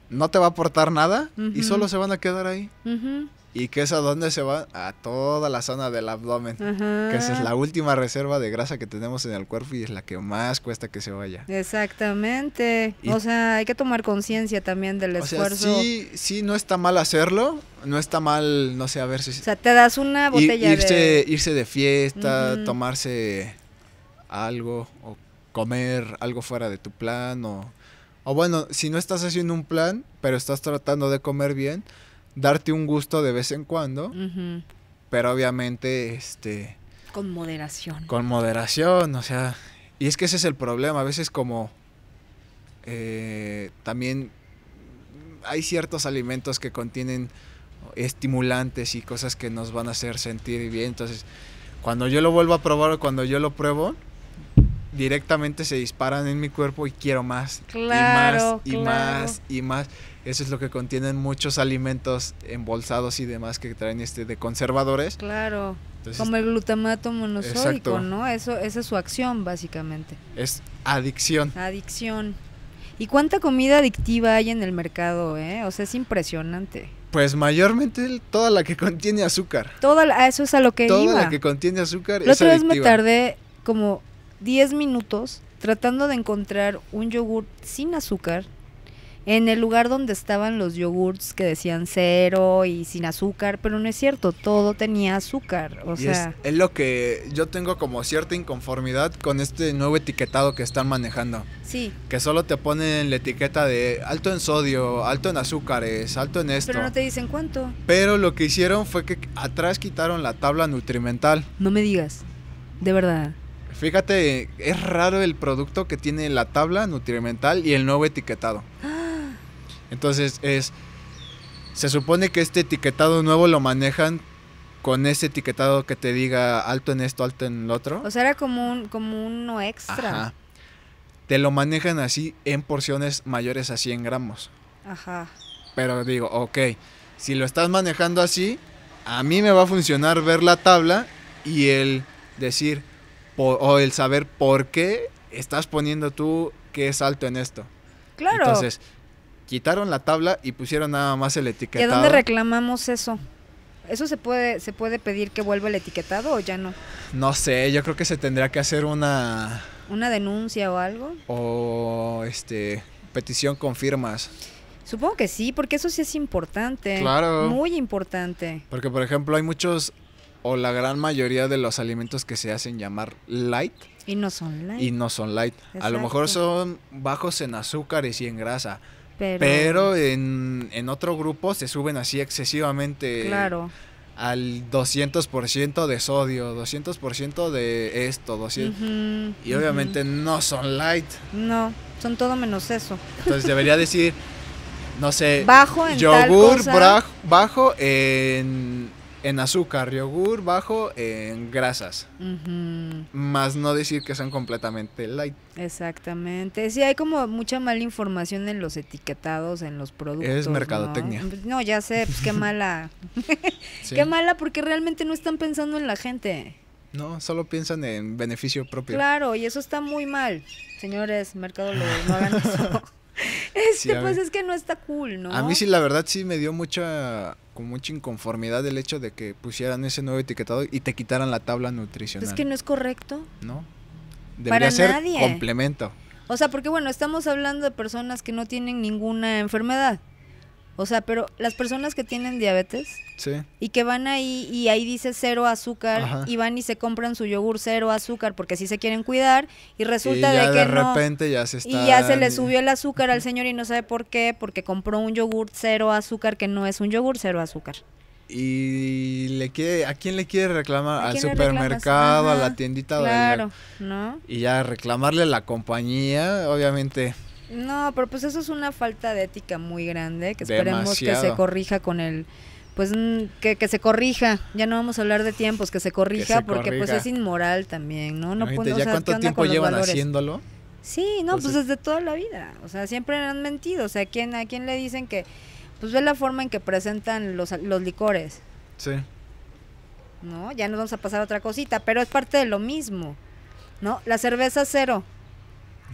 Speaker 2: no te va a aportar nada y solo se van a quedar ahí.
Speaker 1: Ujú,
Speaker 2: ¿Y qué es a dónde se va? A toda la zona del abdomen.
Speaker 1: ajá.
Speaker 2: Que esa es la última reserva de grasa que tenemos en el cuerpo y es la que más cuesta que se vaya.
Speaker 1: Exactamente.
Speaker 2: Y-
Speaker 1: o sea, hay que tomar conciencia también del
Speaker 2: O sea,
Speaker 1: esfuerzo.
Speaker 2: sí, sí, no está mal hacerlo. No está mal, no sé, a ver si...
Speaker 1: O sea, te das una botella
Speaker 2: irse,
Speaker 1: de...
Speaker 2: irse de fiesta, tomarse algo o comer algo fuera de tu plan o, o bueno, si no estás haciendo un plan, pero estás tratando de comer bien, darte un gusto de vez en cuando, pero obviamente este
Speaker 1: Con moderación.
Speaker 2: con moderación, o sea, y es que ese es el problema, a veces como eh, también hay ciertos alimentos que contienen estimulantes y cosas que nos van a hacer sentir bien, entonces cuando yo lo vuelvo a probar o cuando yo lo pruebo, directamente se disparan en mi cuerpo y quiero más.
Speaker 1: Claro,
Speaker 2: y más, y
Speaker 1: claro.
Speaker 2: más, y más. Eso es lo que contienen muchos alimentos embolsados y demás que traen este de conservadores.
Speaker 1: Claro.
Speaker 2: Entonces,
Speaker 1: Como el glutamato monosódico,
Speaker 2: Exacto.
Speaker 1: ¿no? Eso, esa es su acción, básicamente.
Speaker 2: es adicción.
Speaker 1: Adicción. ¿Y cuánta comida adictiva hay en el mercado, eh? O sea, es impresionante.
Speaker 2: Pues mayormente toda la que contiene azúcar.
Speaker 1: Toda la- eso es a lo que
Speaker 2: Toda
Speaker 1: iba.
Speaker 2: la que contiene azúcar
Speaker 1: La
Speaker 2: es
Speaker 1: otra vez me tardé como 10 minutos tratando de encontrar un yogur sin azúcar en el lugar donde estaban los yogurts que decían cero y sin azúcar, pero no es cierto, todo tenía azúcar, o
Speaker 2: Y es,
Speaker 1: sea,
Speaker 2: es lo que yo tengo como cierta inconformidad con este nuevo etiquetado que están manejando.
Speaker 1: sí,
Speaker 2: Que solo te ponen la etiqueta de alto en sodio, alto en azúcares, alto en esto.
Speaker 1: pero no te dicen cuánto.
Speaker 2: Pero lo que hicieron fue que atrás quitaron la tabla nutrimental.
Speaker 1: No me digas, de verdad.
Speaker 2: Fíjate, es raro el producto que tiene la tabla nutrimental y el nuevo etiquetado. Entonces es... Se supone que este etiquetado nuevo lo manejan con ese etiquetado que te diga alto en esto, alto en lo otro.
Speaker 1: O sea, era como un como uno extra.
Speaker 2: Ajá. Te lo manejan así en porciones mayores a 100 gramos.
Speaker 1: Ajá.
Speaker 2: Pero digo, ok, si lo estás manejando así, a mí me va a funcionar ver la tabla y el decir, o el saber por qué estás poniendo tú que es alto en esto.
Speaker 1: Claro.
Speaker 2: Entonces, quitaron la tabla y pusieron nada más el
Speaker 1: ¿Y a
Speaker 2: etiquetado.
Speaker 1: dónde reclamamos eso? ¿Eso se puede, se puede pedir que vuelva el etiquetado o ya no?
Speaker 2: No sé, yo creo que se tendría que hacer una
Speaker 1: ¿Una denuncia o algo?
Speaker 2: o este petición con firmas.
Speaker 1: Supongo que sí, porque eso sí es importante.
Speaker 2: Claro.
Speaker 1: Muy importante.
Speaker 2: Porque por ejemplo, hay muchos o la gran mayoría de los alimentos que se hacen llamar light
Speaker 1: Y no son light.
Speaker 2: y no son light. A lo mejor son bajos en azúcares y en grasa,
Speaker 1: pero,
Speaker 2: pero en, en otro grupo se suben así excesivamente
Speaker 1: claro.
Speaker 2: al 200% de sodio, 200% de esto, 200
Speaker 1: Ujú,
Speaker 2: y obviamente no son light.
Speaker 1: No, son todo menos eso.
Speaker 2: Entonces debería decir no sé,
Speaker 1: Bajo en tal
Speaker 2: yogur
Speaker 1: cosa.
Speaker 2: bra- bajo en en azúcar, yogur bajo en grasas, más no decir que son completamente light.
Speaker 1: Exactamente. Sí, hay como mucha mala información en los etiquetados, en los productos.
Speaker 2: Es mercadotecnia.
Speaker 1: No, ya sé, pues qué mala.
Speaker 2: Sí.
Speaker 1: Qué mala porque realmente no están pensando en la gente.
Speaker 2: No, solo piensan en beneficio propio.
Speaker 1: Claro, y eso está muy mal. Señores, mercadólogos, no hagan eso. Este,
Speaker 2: Sí,
Speaker 1: pues es que no está cool, ¿no?
Speaker 2: A mí sí, la verdad, sí me dio mucha, con mucha inconformidad el hecho de que pusieran ese nuevo etiquetado y te quitaran la tabla nutricional.
Speaker 1: Es que no es correcto.
Speaker 2: ¿No?
Speaker 1: Para
Speaker 2: Debería ser
Speaker 1: nadie.
Speaker 2: complemento.
Speaker 1: O sea, porque bueno, estamos hablando de personas que no tienen ninguna enfermedad. O sea, pero las personas que tienen diabetes
Speaker 2: Sí.
Speaker 1: y que van ahí y ahí dice cero azúcar
Speaker 2: Ajá.
Speaker 1: y van y se compran su yogur cero azúcar porque así se quieren cuidar y resulta
Speaker 2: y ya
Speaker 1: de que
Speaker 2: de
Speaker 1: no.
Speaker 2: repente ya se
Speaker 1: Y
Speaker 2: está.
Speaker 1: ya se le subió el azúcar al señor y no sabe por qué, porque compró un yogur cero azúcar que no es un yogur cero azúcar.
Speaker 2: Y le quiere, ¿a quién le quiere reclamar?
Speaker 1: ¿A
Speaker 2: Al supermercado, a la tiendita. de la-
Speaker 1: Claro, ¿no?
Speaker 2: Y ya reclamarle a la compañía, obviamente.
Speaker 1: No, pero pues eso es una falta de ética muy grande, que esperemos que se corrija con el pues que, que se corrija, ya no vamos a hablar de tiempos, que se corrija
Speaker 2: se
Speaker 1: porque pues es inmoral también, ¿no? No puede- o
Speaker 2: ya
Speaker 1: sea, ¿qué
Speaker 2: cuánto tiempo llevan
Speaker 1: valores?
Speaker 2: haciéndolo.
Speaker 1: Sí, no, pues
Speaker 2: Entonces-
Speaker 1: desde toda la vida, o sea, siempre han mentido, o sea, ¿a quién, a quién le dicen que pues ve la forma en que presentan los, los licores,
Speaker 2: Sí.
Speaker 1: ¿no? Ya nos vamos a pasar a otra cosita, pero es parte de lo mismo, ¿no? La cerveza cero.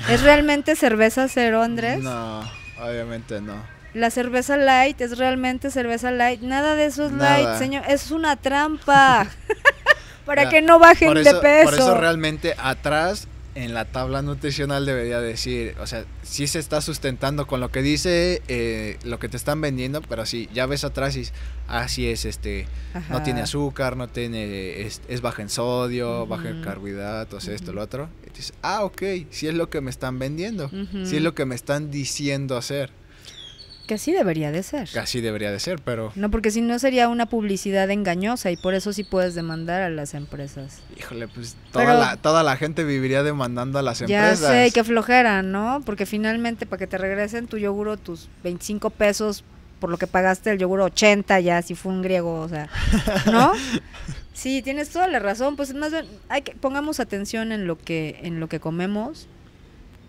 Speaker 1: ¿Es realmente cerveza cero, Andrés?
Speaker 2: No, obviamente no.
Speaker 1: La cerveza light es realmente cerveza light. Nada de eso es
Speaker 2: Nada.
Speaker 1: light, señor. Es una trampa. Para
Speaker 2: Ya,
Speaker 1: que no bajen de
Speaker 2: eso,
Speaker 1: peso.
Speaker 2: Por eso realmente atrás en la tabla nutricional debería decir, o sea, sí se está sustentando con lo que dice, eh, lo que te están vendiendo, pero sí, ya ves atrás y así es, este, no tiene azúcar, no tiene, es, es baja en sodio, baja en carbohidratos, esto, lo otro. Y dices, ah, ok, sí es lo que me están vendiendo,
Speaker 1: Ujú.
Speaker 2: sí es lo que me están diciendo hacer.
Speaker 1: Que así debería de ser.
Speaker 2: Que así debería de ser, pero,
Speaker 1: No, porque si no sería una publicidad engañosa y por eso sí puedes demandar a las empresas.
Speaker 2: híjole, pues toda,
Speaker 1: Pero-
Speaker 2: la, toda la gente viviría demandando a las
Speaker 1: Ya
Speaker 2: empresas.
Speaker 1: sé, y qué flojera, ¿no? Porque finalmente para que te regresen tu yoguro tus 25 pesos por lo que pagaste el yogur 80 ya si fue un griego, o sea, ¿no? Sí, tienes toda la razón. Pues más bien, hay que, pongamos atención en lo que, en lo que comemos,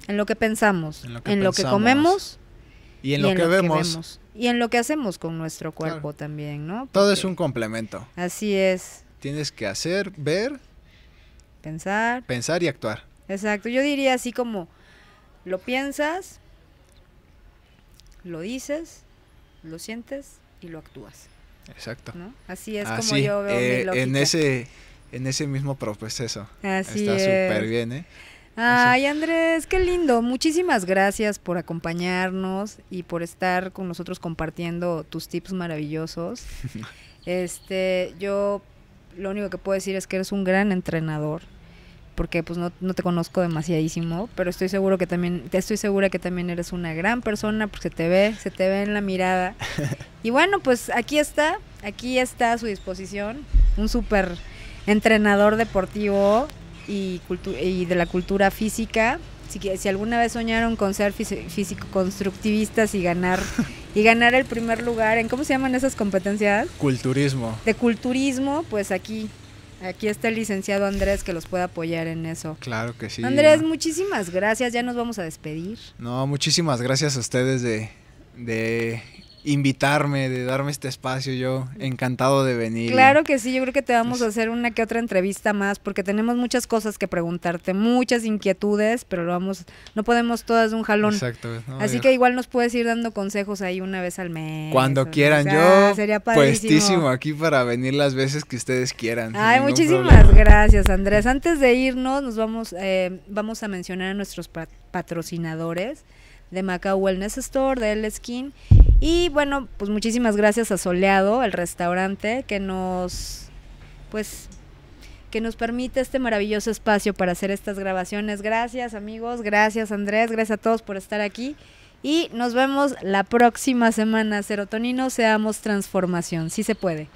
Speaker 1: en lo que pensamos,
Speaker 2: En lo que
Speaker 1: en lo que comemos
Speaker 2: Y en lo, que, vemos,
Speaker 1: y en lo que hacemos con nuestro cuerpo también, ¿no?
Speaker 2: todo es un complemento.
Speaker 1: Así es,
Speaker 2: Tienes que hacer, ver,
Speaker 1: pensar.
Speaker 2: pensar y actuar.
Speaker 1: Exacto, yo diría así como lo piensas, lo dices, lo sientes y lo actúas,
Speaker 2: Exacto.
Speaker 1: ¿no? Así es como yo veo
Speaker 2: eh,
Speaker 1: mi
Speaker 2: en ese en ese mismo proceso.
Speaker 1: Así
Speaker 2: Está
Speaker 1: es.
Speaker 2: súper bien, ¿eh?
Speaker 1: Ay, Andrés, qué lindo. Muchísimas gracias por acompañarnos y por estar con nosotros compartiendo tus tips maravillosos. Este, yo lo único que puedo decir es que eres un gran entrenador, porque pues no, no te conozco demasiadísimo, pero estoy seguro que también, te estoy segura que también eres una gran persona, porque se te ve, se te ve en la mirada. Y bueno, pues aquí está, aquí está a su disposición, un súper entrenador deportivo y, y de la cultura física. Si, si alguna vez soñaron con ser fisi- físico-constructivistas y ganar y ganar el primer lugar en cómo se llaman esas competencias
Speaker 2: Culturismo.
Speaker 1: de culturismo, pues aquí aquí está el licenciado Andrés que los puede apoyar en eso.
Speaker 2: Claro que sí.
Speaker 1: Andrés, muchísimas gracias. Ya nos vamos a despedir.
Speaker 2: No, muchísimas gracias a ustedes de, de invitarme, de darme este espacio. Yo encantado de venir.
Speaker 1: Claro que sí, yo creo que te vamos a
Speaker 2: Pues-
Speaker 1: hacer una que otra entrevista más porque tenemos muchas cosas que preguntarte, muchas inquietudes, pero lo vamos, no podemos todas de un jalón.
Speaker 2: Exacto. no,
Speaker 1: Así que igual nos puedes ir dando consejos ahí una vez al mes.
Speaker 2: Cuando
Speaker 1: o
Speaker 2: quieran, yo
Speaker 1: sería padrísimo.
Speaker 2: puestísimo aquí para venir las veces que ustedes quieran.
Speaker 1: Ay, muchísimas
Speaker 2: problema.
Speaker 1: gracias, Andrés. Antes de irnos, nos vamos, eh, vamos a mencionar a nuestros pa- patrocinadores de Macao Wellness Store, de El Skin. Y bueno, pues muchísimas gracias a Soleado, el restaurante, que nos, pues, que nos permite este maravilloso espacio para hacer estas grabaciones. Gracias, amigos. Gracias, Andrés. Gracias a todos por estar aquí. Y nos vemos la próxima semana. Serotonino, seamos transformación. Sí se puede.